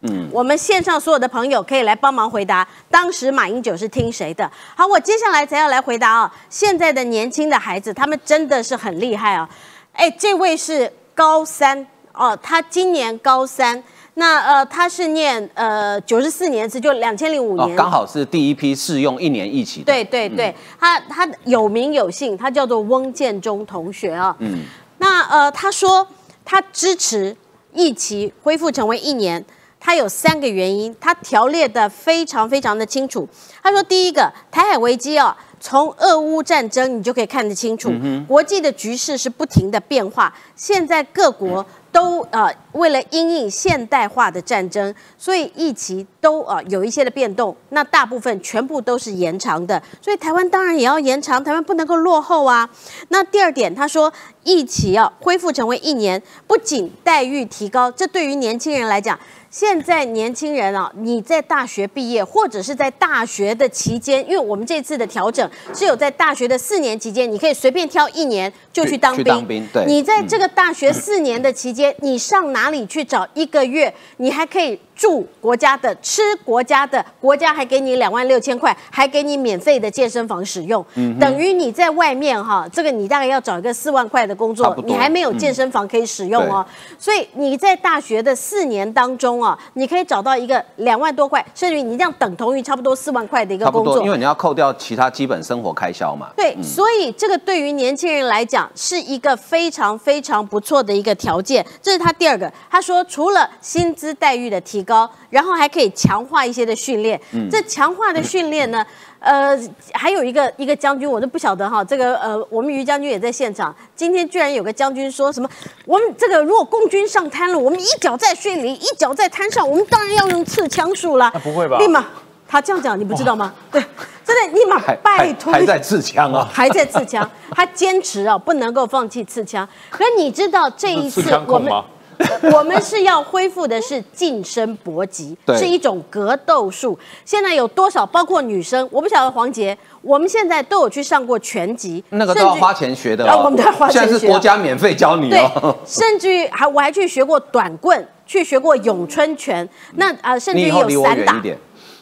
嗯，我们线上所有的朋友可以来帮忙回答，当时马英九是听谁的？好，我接下来才要来回答啊。现在的年轻的孩子，他们真的是很厉害啊！哎，这位是高三哦，他今年高三。那呃，他是念呃九十四年次，就两千零五年，刚好是第一批试用一年一起。对对对，他他有名有姓，他叫做翁建中同学啊。嗯。那呃，他说他支持一期恢复成为一年，他有三个原因，他条列的非常非常的清楚。他说第一个，台海危机啊，从俄乌战争你就可以看得清楚，国际的局势是不停的变化，现在各国。都呃为了因应现代化的战争，所以疫情都啊有一些的变动。那大部分全部都是延长的，所以台湾当然也要延长，台湾不能够落后啊。那第二点，他说疫情要恢复成为一年，不仅待遇提高，这对于年轻人来讲。现在年轻人啊，你在大学毕业或者是在大学的期间，因为我们这次的调整是有在大学的四年期间，你可以随便挑一年就去当兵。当兵，对。你在这个大学四年的期间，你上哪里去找一个月？你还可以。住国家的，吃国家的，国家还给你两万六千块，还给你免费的健身房使用，等于你在外面哈，这个你大概要找一个四万块的工作，你还没有健身房可以使用哦。所以你在大学的四年当中你可以找到一个两万多块，甚至于你这样等同于差不多四万块的一个工作因。为你要扣掉其他基本生活开销嘛。对，所以这个对于年轻人来讲是一个非常非常不错的一个条件。这是他第二个，他说除了薪资待遇的提高，然后还可以强化一些的训练。这强化的训练呢，呃，还有一个一个将军，我都不晓得哈，这个呃，我们于将军也在现场。今天居然有个将军说什么，我们这个如果共军上滩了，我们一脚在水里，一脚在滩上，我们当然要用刺枪术啦。那不会吧立马他这样讲，你不知道吗？[LAUGHS] 对，真的立马还拜托还在刺枪啊！还在刺枪，他坚持啊，不能够放弃刺枪。可你知道这一次我们？[LAUGHS] 我们是要恢复的是近身搏击，对是一种格斗术。现在有多少，包括女生，我不晓得黄杰，我们现在都有去上过拳击，那个都要花钱学的啊哦，我们都要花钱学现在是国家免费教你对哦。，甚至于还我还去学过短棍，去学过咏春拳，那啊、甚至于有散打。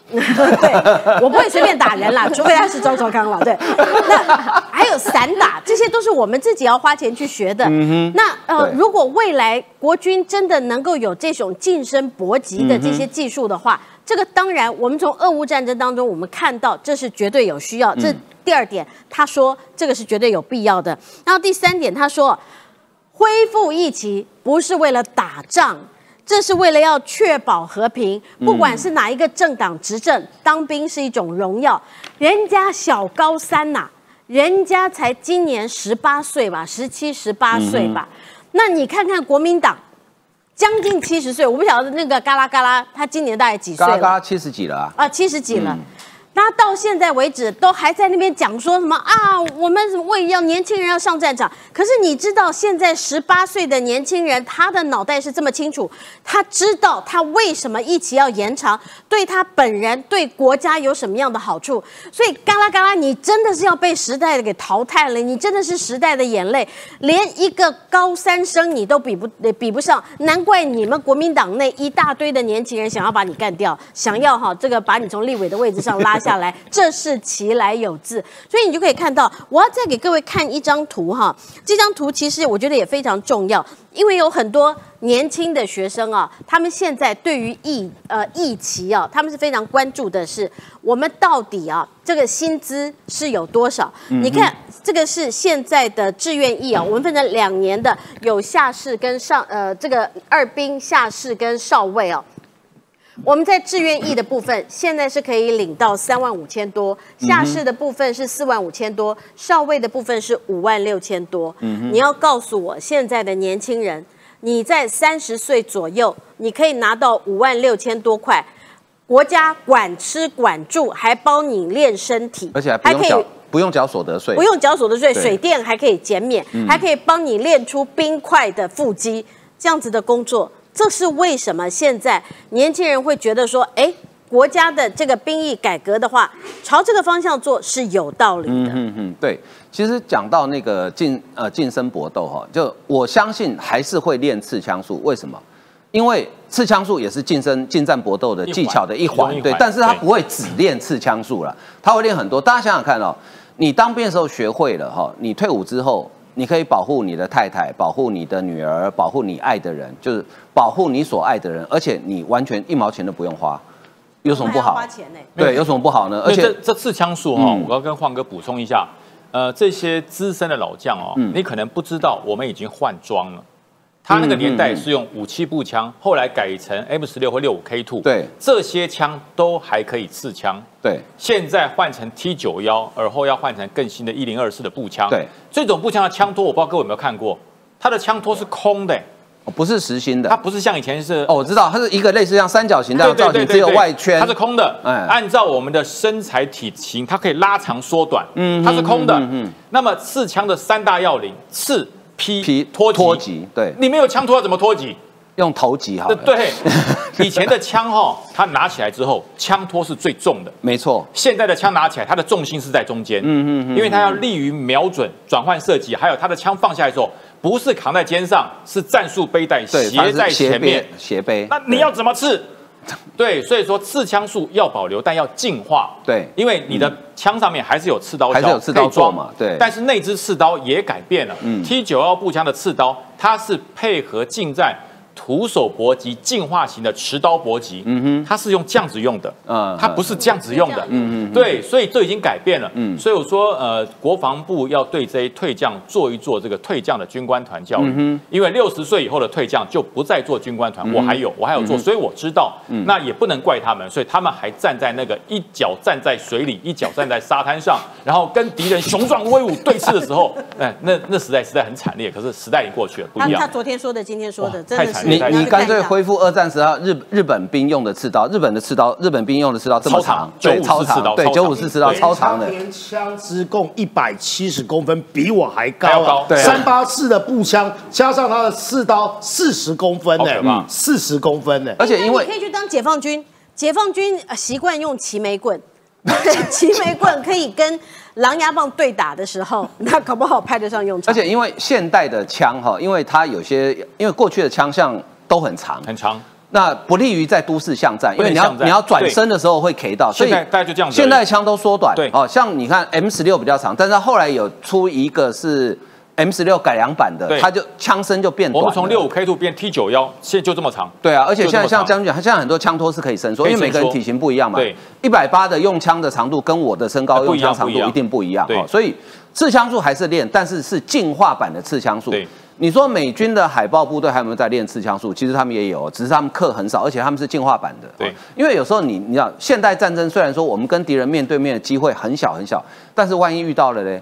[LAUGHS] 对，我不会随便打人啦，[LAUGHS] 除非他是赵少康了。对，那还有散打，这些都是我们自己要花钱去学的。那呃，如果未来国军真的能够有这种近身搏击的这些技术的话，这个当然，我们从俄乌战争当中我们看到这是绝对有需要。这第二点，他说这个是绝对有必要的。然后第三点，他说恢复义旗不是为了打仗。这是为了要确保和平，不管是哪一个政党执政，当兵是一种荣耀。人家小高三呐、人家才今年十八岁吧，十七、十八岁吧。那你看看国民党，将近七十岁，我不晓得那个嘎啦嘎啦，他今年大概几岁了？嘎啦嘎啦七十几了啊！啊，七十几了。他到现在为止都还在那边讲说什么啊？我们为要年轻人要上战场。可是你知道，现在十八岁的年轻人，他的脑袋是这么清楚，他知道他为什么一起要延长，对他本人、对国家有什么样的好处。所以嘎啦嘎啦，你真的是要被时代给淘汰了，你真的是时代的眼泪，连一个高三生你都比不比不上，难怪你们国民党内一大堆的年轻人想要把你干掉，想要哈这个把你从立委的位置上拉下来，这是其来有自。所以你就可以看到，我要再给各位看一张图哈，这张图其实我觉得也非常重要，因为有很多年轻的学生啊，他们现在对于疫呃疫情啊，他们是非常关注的是我们到底啊这个薪资是有多少？你看这个是现在的志愿役啊，我们分成两年的，有下士跟上呃这个二兵、下士跟少尉哦、我们在志愿役的部分，现在是可以领到三万五千多，下士的部分是四万五千多，少尉的部分是五万六千多。你要告诉我，现在的年轻人，你在三十岁左右，你可以拿到五万六千多块，国家管吃管住，还帮你练身体，而且还不用缴不用缴所得税不。用缴所得税，水电还可以减免，还可以帮你练出冰块的腹肌，这样子的工作，这是为什么现在年轻人会觉得说，哎，国家的这个兵役改革的话，朝这个方向做是有道理的。嗯嗯，对。其实讲到那个近呃近身搏斗哈，就我相信还是会练刺枪术。为什么？因为刺枪术也是近身近战搏斗的技巧的一环，一环对。但是他不会只练刺枪术了，他会练很多。大家想想看哦，你当兵的时候学会了哈，你退伍之后，你可以保护你的太太，保护你的女儿，保护你爱的人，就是保护你所爱的人，而且你完全一毛钱都不用花，有什么不好花？钱呢？对，有什么不好呢？而而且且这这刺枪术哈、嗯我要跟晃哥补充一下，呃，这些资深的老将哦，嗯你可能不知道，我们已经换装了。他那个年代是用武器步枪，后来改成 M 十六或六五 K two，对这些枪都还可以刺枪。对现在换成 T 九幺，而后要换成更新的一零二四的步枪。对，这种步枪的枪托，我不知道各位有没有看过，它的枪托是空的，哦不是实心的它。不是像以前是哦，我知道，它是一个类似像三角形的造型，只有外圈，它是空的。哎按照我们的身材体型，它可以拉长缩短。嗯它是空的。嗯嗯嗯那么刺枪的三大要领：刺、劈、劈脱。脱级，对，你没有枪托要怎么脱级？用头级好。对，[LAUGHS] 以前的枪哈，它拿起来之后，枪托是最重的。没错，现在的枪拿起来，它的重心是在中间，嗯嗯嗯因为它要利于瞄准、转换射击，还有它的枪放下来的时候，不是扛在肩上，是战术背带斜在斜前面，，斜背。那你要怎么刺？[LAUGHS] 对，所以说刺枪术要保留，但要进化。对因为你的枪上面还是有刺刀，还是有刺刀装嘛对但是那支刺刀也改变了。嗯 T 九幺步枪的刺刀，它是配合近战徒手搏击进化型的持刀搏击，嗯哼，它是用这样子用的，嗯它不是这样子用的，嗯嗯嗯，对，所以这已经改变了，嗯。嗯，所以我说，呃，国防部要对这些退将做一做这个退将的军官团教育，嗯因为六十岁以后的退将就不再做军官团，我还有，我还有做，所以我知道，那也不能怪他们，所以他们还站在那个一脚站在水里，[LAUGHS] 一脚站在沙滩上，然后跟敌人雄壮威武对峙的时候，[LAUGHS] 哎，那那时代实在很惨烈，可是时代已经过去了，不一样。他他。昨天说的，今天说的，真的是太惨烈太你你干脆恢复二战时候日日本兵用的刺刀，日本的刺刀，日本兵用的刺刀这么长。长，对，超长，对，九五四刺刀超长的，连枪支共一百七十公分，比我还高啊！对。啊三八式的步枪加上他的刺刀，四十公分呢四十公分呢。而且因为你可以去当解放军，解放军呃习惯用齐眉棍。[LAUGHS] 齐眉棍可以跟狼牙棒对打的时候，[LAUGHS] 那搞不好派得上用场。而且因为现代的枪哈，因为它有些，因为过去的枪像都很长，很长，那不利于在都市巷战，因为你要你要转身的时候会 K 到，所以现在大家就这样子现在枪都缩短，对。哦，像你看 M 十六比较长，但是它后来有出一个是 M 十六改良版的，它就枪身就变短了。我们从六五 K two 变 T 九幺，现在就这么长。对啊，而且现在像将军讲，他现在很多枪托是可以伸缩，因为每个人体型不一样嘛。对，一百八的用枪的长度跟我的身高用枪长度一定不一样对哦，所以刺枪术还是练，但是是进化版的刺枪术。对。你说美军的海豹部队还有没有在练刺枪术？其实他们也有，只是他们课很少，而且他们是进化版的。对哦因为有时候你你知道，现代战争虽然说我们跟敌人面对面的机会很小很小，但是万一遇到了呢，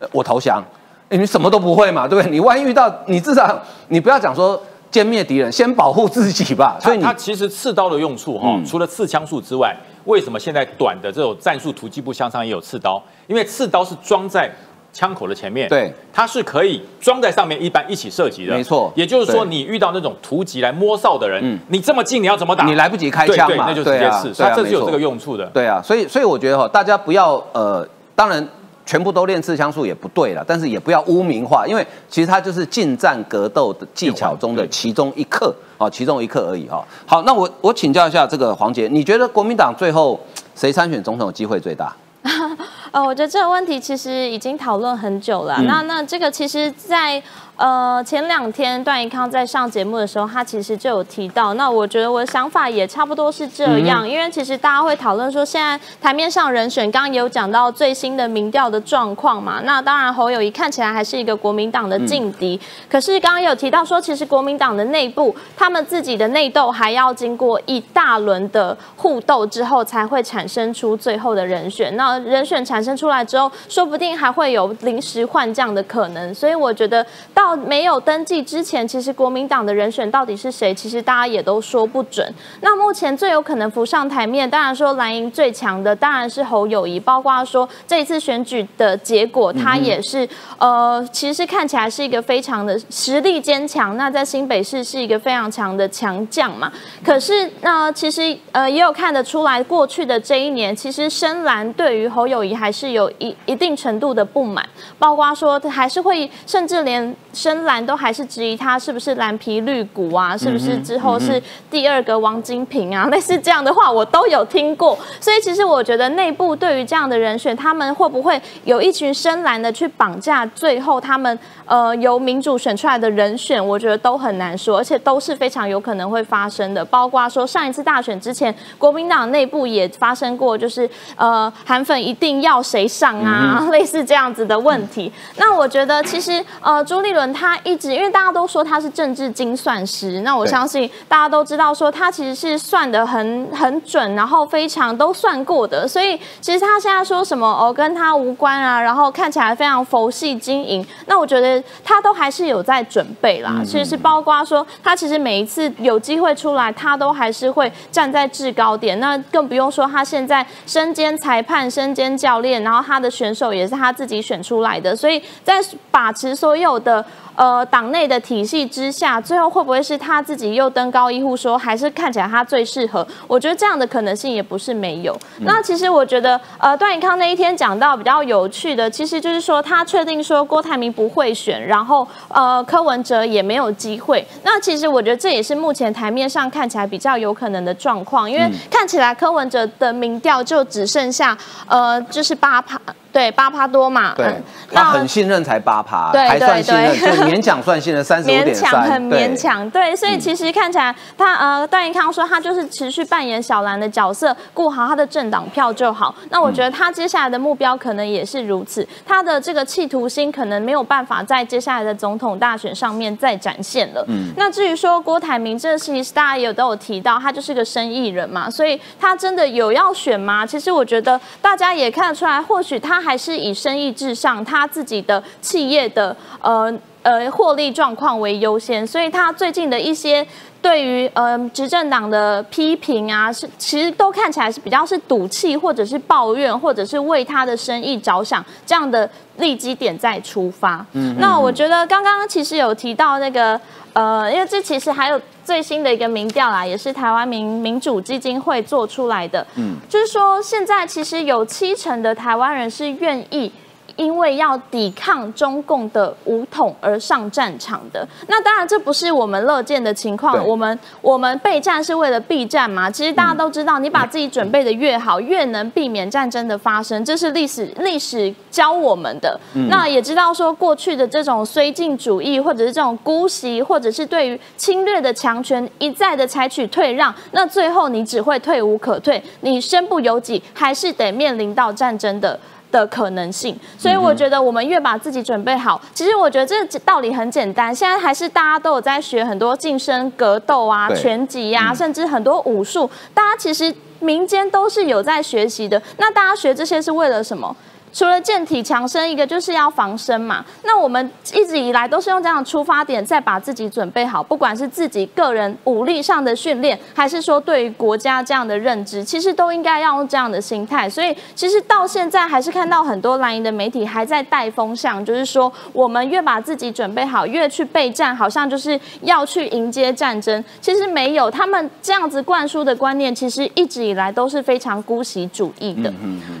呃我投降，你什么都不会嘛，对不对？你万一遇到，你至少你不要讲说歼灭敌人，先保护自己吧。所以你它它其实刺刀的用处哈、嗯除了刺枪术之外，为什么现在短的这种战术突击步枪上也有刺刀？因为刺刀是装在枪口的前面，对，它是可以装在上面，一般一起射击的，没错也就是说，你遇到那种突击来摸哨的人，嗯你这么近，你要怎么打？你来不及开枪嘛，那就直接刺，它这是有这个用处的。对啊，所以所以我觉得哈，大家不要呃，当然全部都练刺枪术也不对了，但是也不要污名化，因为其实它就是近战格斗的技巧中的其中一课哦，其中一课而已哈。好，那我我请教一下这个黄杰，你觉得国民党最后谁参选总统的机会最大？[LAUGHS] 呃，我觉得这个问题其实已经讨论很久了。嗯那那这个其实在，呃前两天段宜康在上节目的时候，他其实就有提到。那我觉得我的想法也差不多是这样，因为其实大家会讨论说，现在台面上人选，刚刚也有讲到最新的民调的状况嘛。那当然侯友谊看起来还是一个国民党的劲敌，可是刚刚有提到说，其实国民党的内部他们自己的内斗还要经过一大轮的互斗之后，才会产生出最后的人选。那人选产生出来之后，说不定还会有临时换将的可能。所以我觉得到没有登记之前，其实国民党的人选到底是谁，其实大家也都说不准。那目前最有可能浮上台面，当然说蓝营最强的当然是侯友谊，包括说这一次选举的结果，他也是、呃，其实看起来是一个非常的实力坚强。那在新北市是一个非常强的强将嘛。可是那其实呃也有看得出来，过去的这一年，其实深蓝对于侯友谊还是有一一定程度的不满，包括说他还是会，甚至连深蓝都还是质疑他是不是蓝皮绿骨啊，是不是之后是第二个王金平啊，[LAUGHS] 类似这样的话我都有听过。所以其实我觉得内部对于这样的人选，他们会不会有一群深蓝的去绑架最后他们呃由民主选出来的人选，我觉得都很难说，而且都是非常有可能会发生的。包括说上一次大选之前，国民党内部也发生过，就是呃韩粉一定要谁上啊，[LAUGHS] 类似这样子的问题。那我觉得其实呃朱立伦他一直因为大家都说他是政治精算师，那我相信大家都知道说他其实是算的很很准，然后非常都算过的，所以其实他现在说什么哦跟他无关啊，然后看起来非常佛系经营，那我觉得他都还是有在准备啦。其实是包括说他其实每一次有机会出来，他都还是会站在制高点，那更不用说他现在身兼裁判、身兼教练，然后他的选手也是他自己选出来的，所以在把持所有的。呃，党内的体系之下，最后会不会是他自己又登高一呼说，还是看起来他最适合？我觉得这样的可能性也不是没有。那其实我觉得，呃，段宜康那一天讲到比较有趣的，其实就是说他确定说郭台铭不会选，然后呃柯文哲也没有机会。那其实我觉得这也是目前台面上看起来比较有可能的状况，因为看起来柯文哲的民调就只剩下呃就是八趴。对八趴多嘛，对嗯，他很信任才八趴，对还算信任，就勉强算信任，[LAUGHS] 三十五勉点三，强很勉。强，对，所以其实看起来他呃，段宜康说他就是持续扮演小蓝的角色，顾好他的政党票就好。那我觉得他接下来的目标可能也是如此，他的这个企图心可能没有办法在接下来的总统大选上面再展现了。嗯那至于说郭台铭这个事情，大家也有都有提到，他就是个生意人嘛，所以他真的有要选吗？其实我觉得大家也看得出来，或许他还是以生意至上，他自己的企业的呃。呃，获利状况为优先，所以他最近的一些对于呃执政党的批评啊，是其实都看起来是比较是赌气，或者是抱怨，或者是为他的生意着想这样的利基点在出发。嗯，那我觉得刚刚其实有提到那个呃，因为这其实还有最新的一个民调啦，也是台湾民民主基金会做出来的，嗯，就是说现在其实有七成的台湾人是愿意。因为要抵抗中共的武统而上战场的，那当然这不是我们乐见的情况。我们我们备战是为了避战嘛？其实大家都知道，你把自己准备的越好，越能避免战争的发生，这是历史历史教我们的。那也知道说，过去的这种绥靖主义，或者是这种姑息，或者是对于侵略的强权一再的采取退让，那最后你只会退无可退，你身不由己，还是得面临到战争的。的可能性，所以我觉得我们越把自己准备好，其实我觉得这道理很简单。现在还是大家都有在学很多近身格斗啊、拳击呀、甚至很多武术，大家其实民间都是有在学习的。那大家学这些是为了什么？除了健体强身，一个就是要防身嘛。那我们一直以来都是用这样的出发点，再把自己准备好，不管是自己个人武力上的训练，还是说对于国家这样的认知，其实都应该要用这样的心态。所以，其实到现在还是看到很多蓝营的媒体还在带风向，就是说我们越把自己准备好，越去备战，好像就是要去迎接战争。其实没有，他们这样子灌输的观念，其实一直以来都是非常姑息主义的。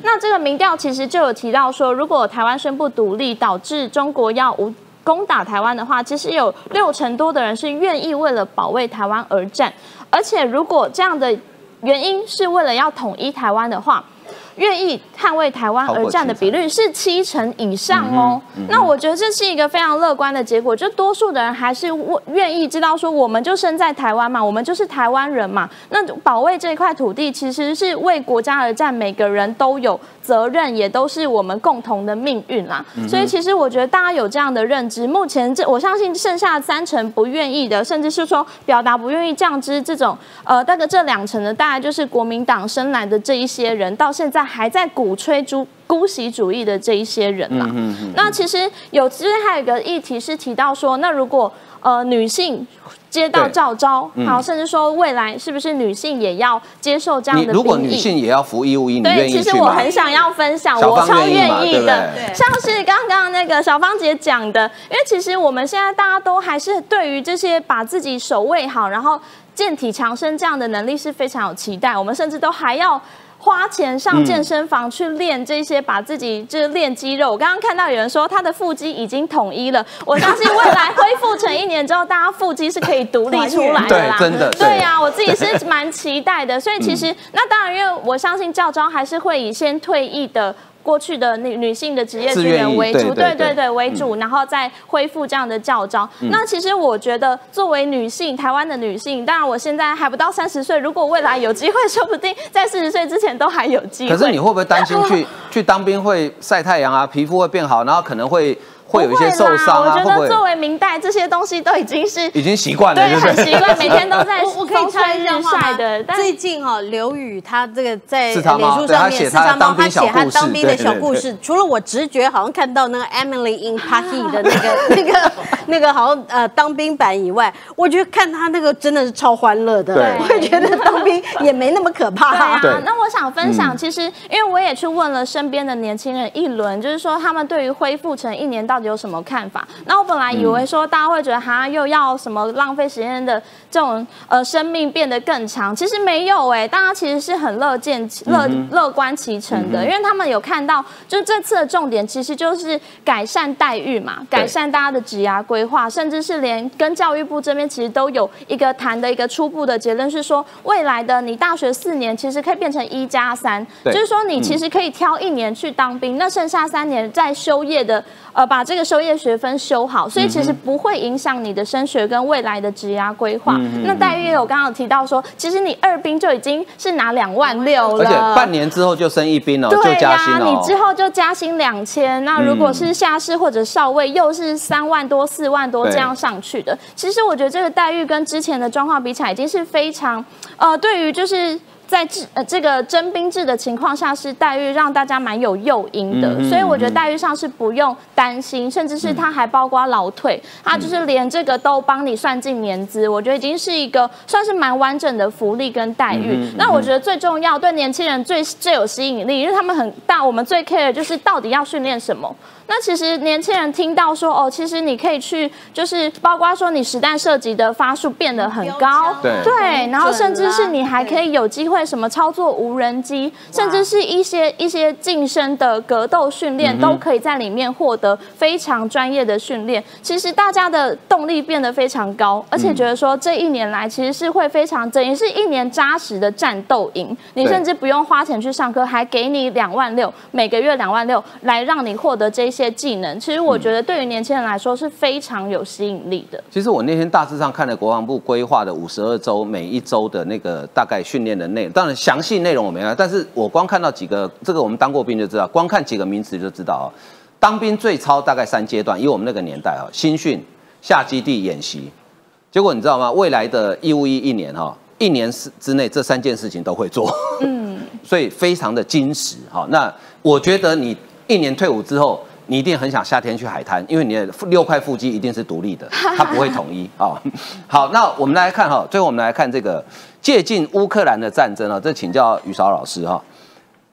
那这个民调其实就有提到说，如果台湾宣布独立，导致中国要无攻打台湾的话，其实有六成多的人是愿意为了保卫台湾而战，而且如果这样的原因是为了要统一台湾的话。愿意捍卫台湾而战的比率是七成以上哦，那我觉得这是一个非常乐观的结果，就多数的人还是愿意知道说，我们就生在台湾嘛，我们就是台湾人嘛，那保卫这块土地其实是为国家而战，每个人都有责任，也都是我们共同的命运啦。所以其实我觉得大家有这样的认知，目前这我相信剩下三成不愿意的，甚至是说表达不愿意降支这种，呃，大概这两成的，大概就是国民党生来的这一些人，到现在还在鼓吹朱姑息主义的这一些人啦。那其实有，其实还有一个议题是提到说，那如果呃女性接到对召召，好，甚至说未来是不是女性也要接受这样的你如果女？性也要服义务役，你对？其实我很想要分享，我超愿意的。像是刚刚那个小芳姐讲的，因为其实我们现在大家都还是对于这些把自己守卫好，然后健体强身这样的能力是非常有期待，我们甚至都还要。花钱上健身房去练这些，把自己就是练肌肉。我刚刚看到有人说他的腹肌已经统一了，[LAUGHS] 我相信未来恢复成一年之后，大家腹肌是可以独立出来的啦。对真的对对呀、我自己是蛮期待的。所以其实、[LAUGHS] 那当然，因为我相信教招还是会以先退役的。过去的女女性的职业军人为主，对对对对对为主，然后再恢复这样的教招。那其实我觉得，作为女性，台湾的女性，当然我现在还不到三十岁，如果未来有机会，说不定在四十岁之前都还有机会。可是你会不会担心去 [LAUGHS] 去当兵会晒太阳啊，皮肤会变好，然后可能会会有一些受伤啊？会不不会啦我觉得作为明代，这些东西都已经是已经习惯了？对？很习惯，每天都在 [LAUGHS] 我我可以风插吹日一下话吗晒的。但最近哈、刘宇他这个在脸书上面，写他当是他吗？他写他兵小故事当兵的对对对小故事。除了我直觉好像看到那个 Emily in Paris 的那个 [LAUGHS] 那个那个好像呃当兵版以外，我觉得看他那个真的是超欢乐的。对我也觉得当兵也没那么可对怕。啊对，那我想分享，其实因为我也去问了身边的年轻人一轮，就是说他们对于恢复成一年到底有什么看法。那我本来以为说大家会觉得哈又要什么浪费时间的这种呃生命变得更长，其实没有哎、大家其实是很乐见乐乐观其成的，因为他们有看到，就这次的重点其实就是改善待遇嘛，改善大家的职涯规划，甚至是连跟教育部这边其实都有一个谈的一个初步的结论是说，未来的你大学四年其实可以变成一加三，就是说你其实可以挑一年去当兵，那剩下三年在休业的呃把这个修业学分修好，所以其实不会影响你的升学跟未来的职涯规划。那待遇也有刚刚有提到说，其实你二兵就已经是拿两万六了，而且半年之后就升一兵哦，就对加薪呀，哦。你之后就加薪两千。那如果是下士或者少尉，又是三万多、四万多对这样上去的。其实我觉得这个待遇跟之前的状况比起来，已经是非常呃，对于就是。在制呃这个征兵制的情况下，是待遇让大家蛮有诱因的，嗯所以我觉得待遇上是不用担心，甚至是它还包括劳退，它就是连这个都帮你算进年资，我觉得已经是一个算是蛮完整的福利跟待遇。那我觉得最重要，对年轻人最最有吸引力，因为他们很大，我们最 care 的就是到底要训练什么。那其实年轻人听到说哦，其实你可以去，就是包括说你实弹射击的发数变得很高，对。对，然后甚至是你还可以有机会什么操作无人机，甚至是一些一些近身的格斗训练，都可以在里面获得非常专业的训练。其实大家的动力变得非常高，而且觉得说这一年来其实是会非常等于是一年扎实的战斗营，你甚至不用花钱去上课，还给你两万六，每个月两万六来让你获得这些技能。其实我觉得对于年轻人来说是非常有吸引力的。其实我那天大致上看了国防部规划的五十二周每一周的那个大概训练的内容，当然详细内容我没看，但是我光看到几个，这个我们当过兵就知道，光看几个名词就知道哦。当兵最超大概三阶段，以我们那个年代啊，新训、下基地演习，结果你知道吗？未来的义务役一年哈，一年之之内这三件事情都会做，嗯，[LAUGHS] 所以非常的精实哈。那我觉得你一年退伍之后。你一定很想夏天去海滩，因为你的六块腹肌一定是独立的，[LAUGHS] 它不会统一啊、[LAUGHS] 好，那我们来看哈，最后我们来看这个借鉴乌克兰的战争啊，这请教于韶老师哈。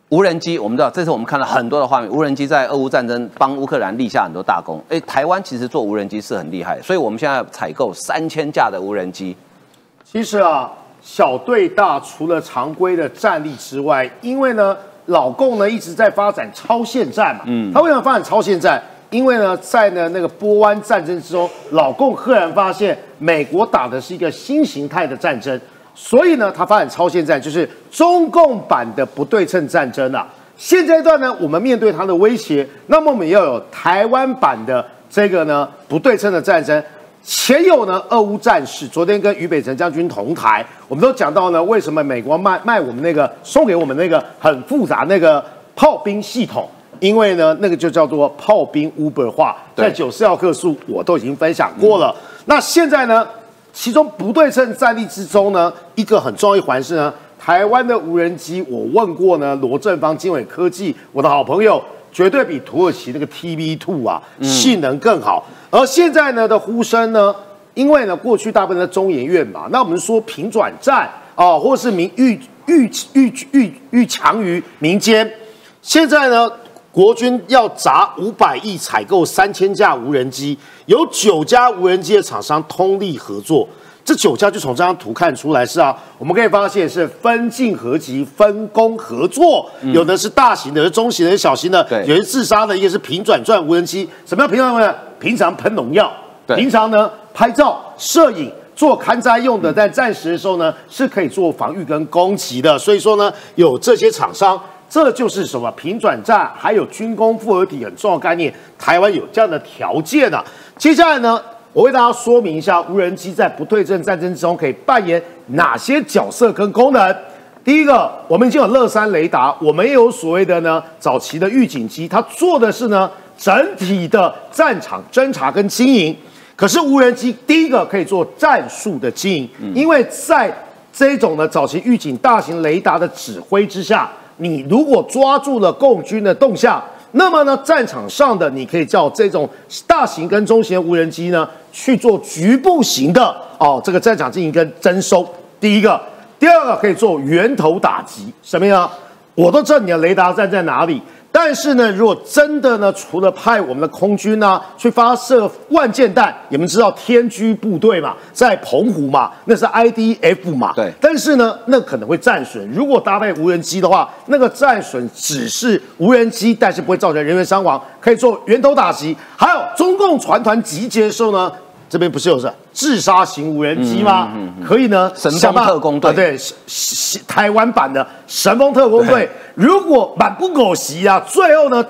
无人机，我们知道，这次我们看了很多的画面，无人机在俄乌战争帮乌克兰立下很多大功。哎，台湾其实做无人机是很厉害，所以我们现在采购三千架的无人机。其实啊，小对大除了常规的战力之外，因为呢，老共呢一直在发展超限战嘛，嗯，他为什么发展超限战？因为呢，在呢那个波湾战争之中，老共赫然发现美国打的是一个新形态的战争，所以呢，他发展超限战，就是中共版的不对称战争啊。现阶段呢，我们面对它的威胁，那么我们要有台湾版的这个呢不对称的战争。前有呢，俄乌战事，昨天跟俞北辰将军同台，我们都讲到呢，为什么美国卖卖我们那个送给我们那个很复杂那个炮兵系统？因为呢，那个就叫做炮兵 Uber 化，在九四要克数我都已经分享过了。那现在呢，其中不对称战力之中呢，一个很重要一环是呢，台湾的无人机，我问过呢，罗正方经纬科技，我的好朋友，绝对比土耳其那个 TB Two 啊性能更好。而现在呢的呼声呢，因为呢过去大部分的中研院嘛，那我们说平转战啊，或是民欲欲欲欲欲强于民间，现在呢。国军要砸五百亿采购三千架无人机，有九家无人机的厂商通力合作。这九家就从这张图看出来是啊，我们可以发现是分进合集、分工合作，有的是大型的，有的是中型的，有的是小型的，有些是自杀的，一个是平转转无人机。什么叫平转转？平常喷农药，平常呢拍照、摄影。做勘灾用的，但暂时的时候呢，是可以做防御跟攻击的。所以说呢，有这些厂商，这就是什么平转战，还有军工复合体很重要概念。台湾有这样的条件啊。接下来呢，我为大家说明一下，无人机在不对称战争之中可以扮演哪些角色跟功能。第一个，我们已经有乐山雷达，我们也有所谓的呢早期的预警机，它做的是呢整体的战场侦察跟经营。可是无人机第一个可以做战术的经营，因为在这种的早期预警大型雷达的指挥之下，你如果抓住了共军的动向，那么呢战场上的你可以叫这种大型跟中型无人机呢去做局部型的哦这个战场进行跟征收。第一个，第二个可以做源头打击，什么呀？我都知道你的雷达站在哪里。但是呢，如果真的呢，除了派我们的空军呢、去发射万箭弹，你们知道天居部队嘛，在澎湖嘛，那是 IDF 嘛，对但是呢，那可能会战损。如果搭配无人机的话，那个战损只是无人机，但是不会造成人员伤亡，可以做源头打击。还有中共船团集结的时候呢，这边不是有是自杀型无人机吗？可以呢，嗯神风特工队啊对，台湾版的神风特工队，如果满不狗袭啊，最后呢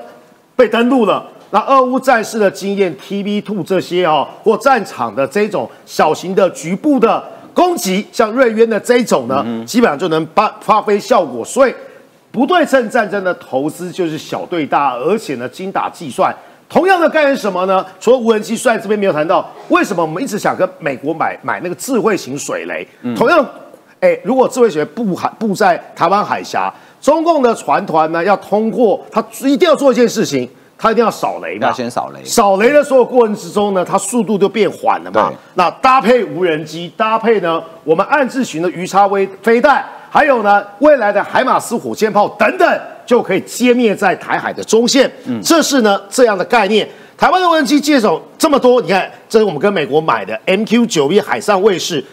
被登陆了，那俄乌战士的经验，TB Two 这些哦，或战场的这种小型的局部的攻击，像瑞渊的这种呢，基本上就能发发挥效果。所以不对称战争的投资就是小对大，而且呢精打细算。同样的概念是什么呢？除了无人机，虽然这边没有谈到，为什么我们一直想跟美国买买那个智慧型水雷？同样，哎，如果智慧水雷布海布在台湾海峡，中共的船团呢要通过，它一定要做一件事情，它一定要扫雷嘛。要先扫雷。扫雷的所有过程之中呢，它速度就变缓了嘛。那搭配无人机，搭配呢我们暗自型的鱼叉微飞弹，还有呢未来的海马斯火箭炮等等，就可以歼灭在台海的中线。嗯，这是呢这样的概念。台湾的无人机接手这么多，你看，这是我们跟美国买的 MQ 九 B 海上卫士。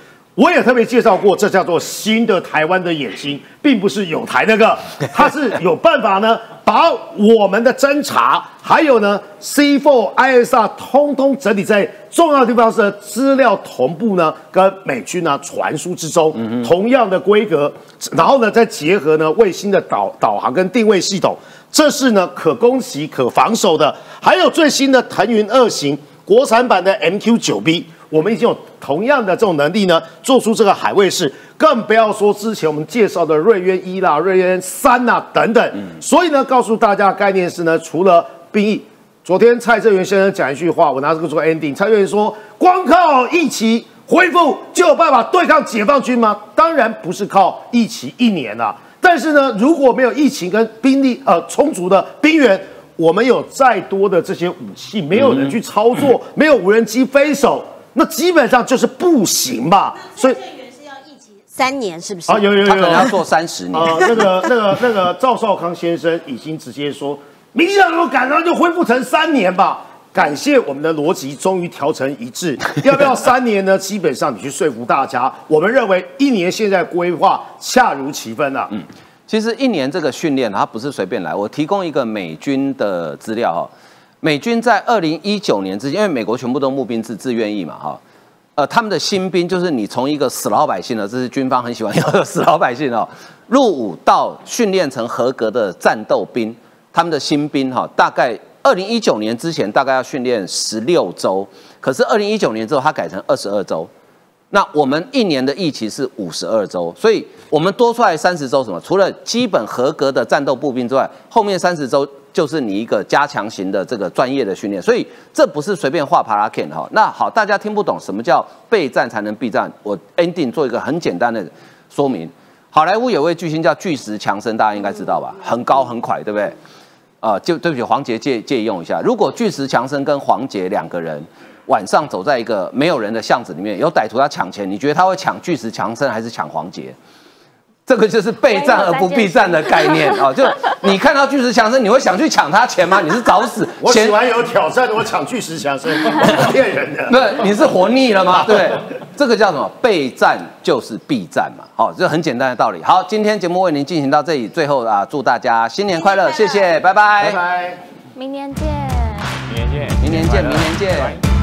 我也特别介绍过，这叫做新的台湾的野心，并不是有台那个，[LAUGHS] 它是有办法呢，把我们的侦查，还有呢 C4、ISR 通通整理在重要的地方是资料同步呢，跟美军呢传输之中，同样的规格，然后呢再结合呢卫星的导导航跟定位系统，这是呢可攻击、可防守的，还有最新的腾云二型国产版的 MQ 九 B。我们已经有同样的这种能力呢，做出这个海卫士，更不要说之前我们介绍的瑞渊一啦、瑞渊三啦等等。所以呢，告诉大家概念是呢，除了兵役，昨天蔡正元先生讲一句话，我拿这个做 ending。蔡正元说，光靠一期恢复就有办法对抗解放军吗？当然不是靠一期一年啊、但是呢，如果没有疫情跟兵力呃充足的兵源，我们有再多的这些武器，没有人去操作，没有无人机飞手，那基本上就是不行吧？所以是要一起三年，是不是？啊，有有有他可能要，做三十年。呃，那个那个那个赵少康先生已经直接说，民进党如果赶上就恢复成三年吧。感谢我们的逻辑终于调成一致，要不要三年呢？基本上你去说服大家，我们认为一年现在规划恰如其分啊。嗯，其实一年这个训练，它不是随便来。我提供一个美军的资料哈，美军在二零一九年之前，因为美国全部都募兵制自愿役嘛哈，呃，他们的新兵就是你从一个死老百姓呢，这是军方很喜欢用的 [LAUGHS] 死老百姓哦，入伍到训练成合格的战斗兵，他们的新兵哈，大概二零一九年之前大概要训练十六周，可是二零一九年之后，他改成二十二周。那我们一年的役期是五十二周，所以我们多出来三十周什么？除了基本合格的战斗步兵之外，后面三十周就是你一个加强型的这个专业的训练，所以这不是随便画 p a r a k e n 哈。那好，大家听不懂什么叫备战才能避战，我 ending 做一个很简单的说明。好莱坞有位巨星叫巨石强森，大家应该知道吧？很高很快，对不对？啊、就对不起，黄杰借借用一下。如果巨石强森跟黄杰两个人晚上走在一个没有人的巷子里面，有歹徒要抢钱，你觉得他会抢巨石强森还是抢黄杰？这个就是备战而不避战的概念啊、就你看到巨石强森，你会想去抢他钱吗？你是找死？我喜欢有挑战的，我抢巨石强森，骗人的。[LAUGHS] 对，你是活腻了吗？[LAUGHS] 对？这个叫什么？备战就是避战嘛。好、这很简单的道理。好，今天节目为您进行到这里，最后啊，祝大家新年快乐，谢谢，拜拜，拜拜。明年见。明年见，明年见，明年见。拜